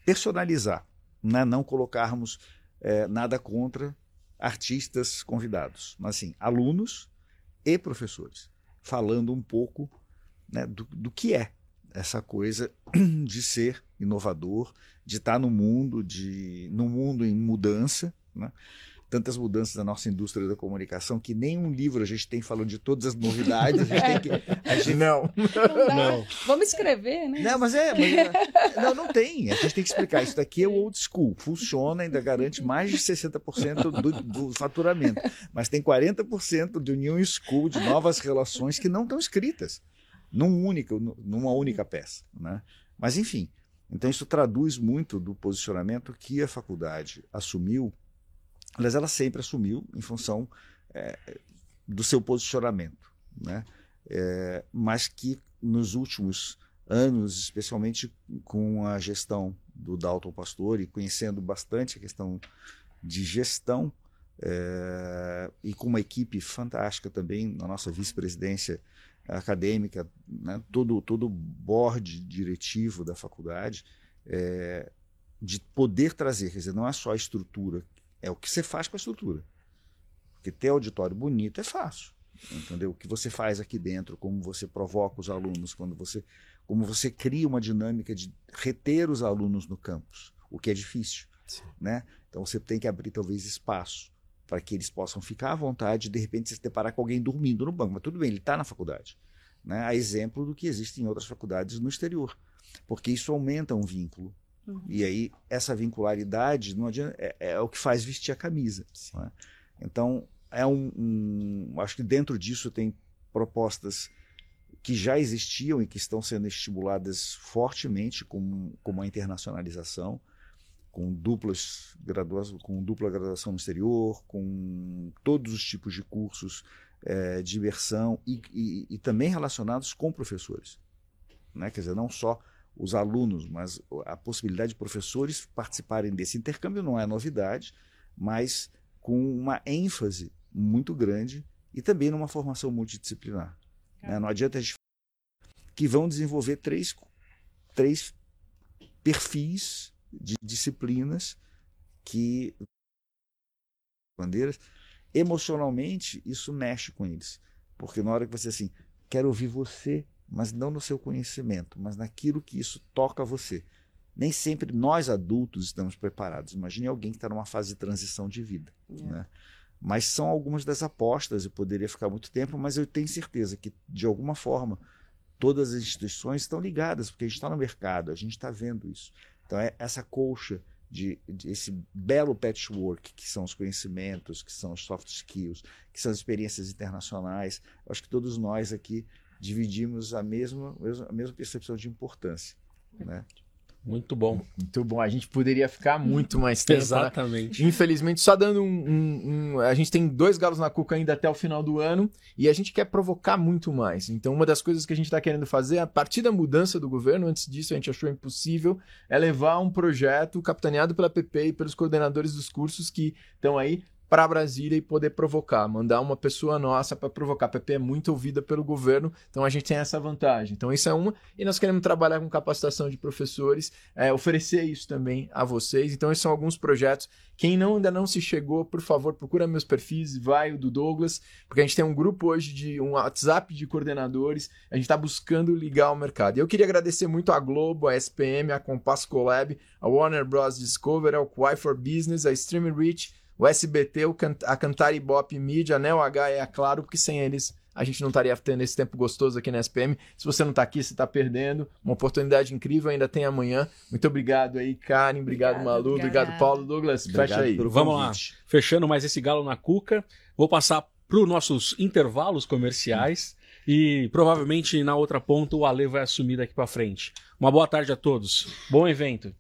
personalizar, né? não colocarmos é, nada contra artistas convidados, mas assim, alunos e professores falando um pouco né, do, do que é essa coisa de ser inovador, de estar no mundo, de no mundo em mudança, né? tantas mudanças na nossa indústria da comunicação que nem um livro a gente tem falando de todas as novidades. A gente tem que. A gente... Não. Não, não. Vamos escrever, né? Não, mas é. Mas é... Não, não tem. A gente tem que explicar. Isso daqui é o old school. Funciona, ainda garante mais de 60% do, do faturamento. Mas tem 40% do new school, de novas relações que não estão escritas num único, numa única peça. Né? Mas, enfim. Então, isso traduz muito do posicionamento que a faculdade assumiu Aliás, ela sempre assumiu em função é, do seu posicionamento, né? É, mas que nos últimos anos, especialmente com a gestão do Dalton Pastor e conhecendo bastante a questão de gestão é, e com uma equipe fantástica também na nossa vice-presidência acadêmica, né, todo todo o board diretivo da faculdade, é, de poder trazer, quer dizer, não é só a estrutura é o que você faz com a estrutura. Porque ter auditório bonito é fácil. Entendeu? O que você faz aqui dentro, como você provoca os alunos, quando você, como você cria uma dinâmica de reter os alunos no campus, o que é difícil. Né? Então você tem que abrir talvez espaço para que eles possam ficar à vontade e de repente se deparar com alguém dormindo no banco. Mas tudo bem, ele está na faculdade. Né? A exemplo do que existe em outras faculdades no exterior. Porque isso aumenta um vínculo Uhum. E aí, essa vincularidade não adianta, é, é, o que faz vestir a camisa. Né? Então, é um, um, Acho que dentro disso tem propostas que já existiam e que estão sendo estimuladas fortemente, como, como a internacionalização, com, duplas graduação, com dupla graduação no exterior, com todos os tipos de cursos é, de imersão e, e, e também relacionados com professores. Né? Quer dizer, não só os alunos, mas a possibilidade de professores participarem desse intercâmbio não é novidade, mas com uma ênfase muito grande e também numa formação multidisciplinar. Né? Não adianta a gente que vão desenvolver três, três perfis de disciplinas que bandeiras emocionalmente isso mexe com eles porque na hora que você assim quero ouvir você mas não no seu conhecimento, mas naquilo que isso toca você. Nem sempre nós adultos estamos preparados. Imagine alguém que está numa fase de transição de vida. É. Né? Mas são algumas das apostas, eu poderia ficar muito tempo, mas eu tenho certeza que, de alguma forma, todas as instituições estão ligadas, porque a gente está no mercado, a gente está vendo isso. Então, é essa colcha de, de, esse belo patchwork que são os conhecimentos, que são os soft skills, que são as experiências internacionais. Eu acho que todos nós aqui dividimos a mesma, a mesma percepção de importância. Né? Muito bom. Muito bom. A gente poderia ficar muito mais tempo. Né? Exatamente. Né? Infelizmente, só dando um, um, um, A gente tem dois galos na cuca ainda até o final do ano e a gente quer provocar muito mais. Então, uma das coisas que a gente está querendo fazer, a partir da mudança do governo, antes disso a gente achou impossível, é levar um projeto capitaneado pela PP e pelos coordenadores dos cursos que estão aí para Brasília e poder provocar, mandar uma pessoa nossa para provocar. A PP é muito ouvida pelo governo, então a gente tem essa vantagem. Então isso é uma, e nós queremos trabalhar com capacitação de professores, é, oferecer isso também a vocês. Então esses são alguns projetos. Quem não, ainda não se chegou, por favor, procura meus perfis, vai o do Douglas, porque a gente tem um grupo hoje de um WhatsApp de coordenadores, a gente está buscando ligar o mercado. E eu queria agradecer muito a Globo, a SPM, a Compass Collab, a Warner Bros. Discovery, a Wi for Business, a Stream Reach, o SBT, a Cantar Ibope Mídia, né? O H é claro, porque sem eles a gente não estaria tendo esse tempo gostoso aqui na SPM. Se você não está aqui, você está perdendo. Uma oportunidade incrível, ainda tem amanhã. Muito obrigado aí, Karen. Obrigado, obrigado Malu. Obrigado, obrigado, Paulo. Douglas, obrigado fecha aí. Vamos lá. Fechando mais esse galo na cuca. Vou passar para os nossos intervalos comerciais. E provavelmente na outra ponta o Ale vai assumir daqui para frente. Uma boa tarde a todos. Bom evento.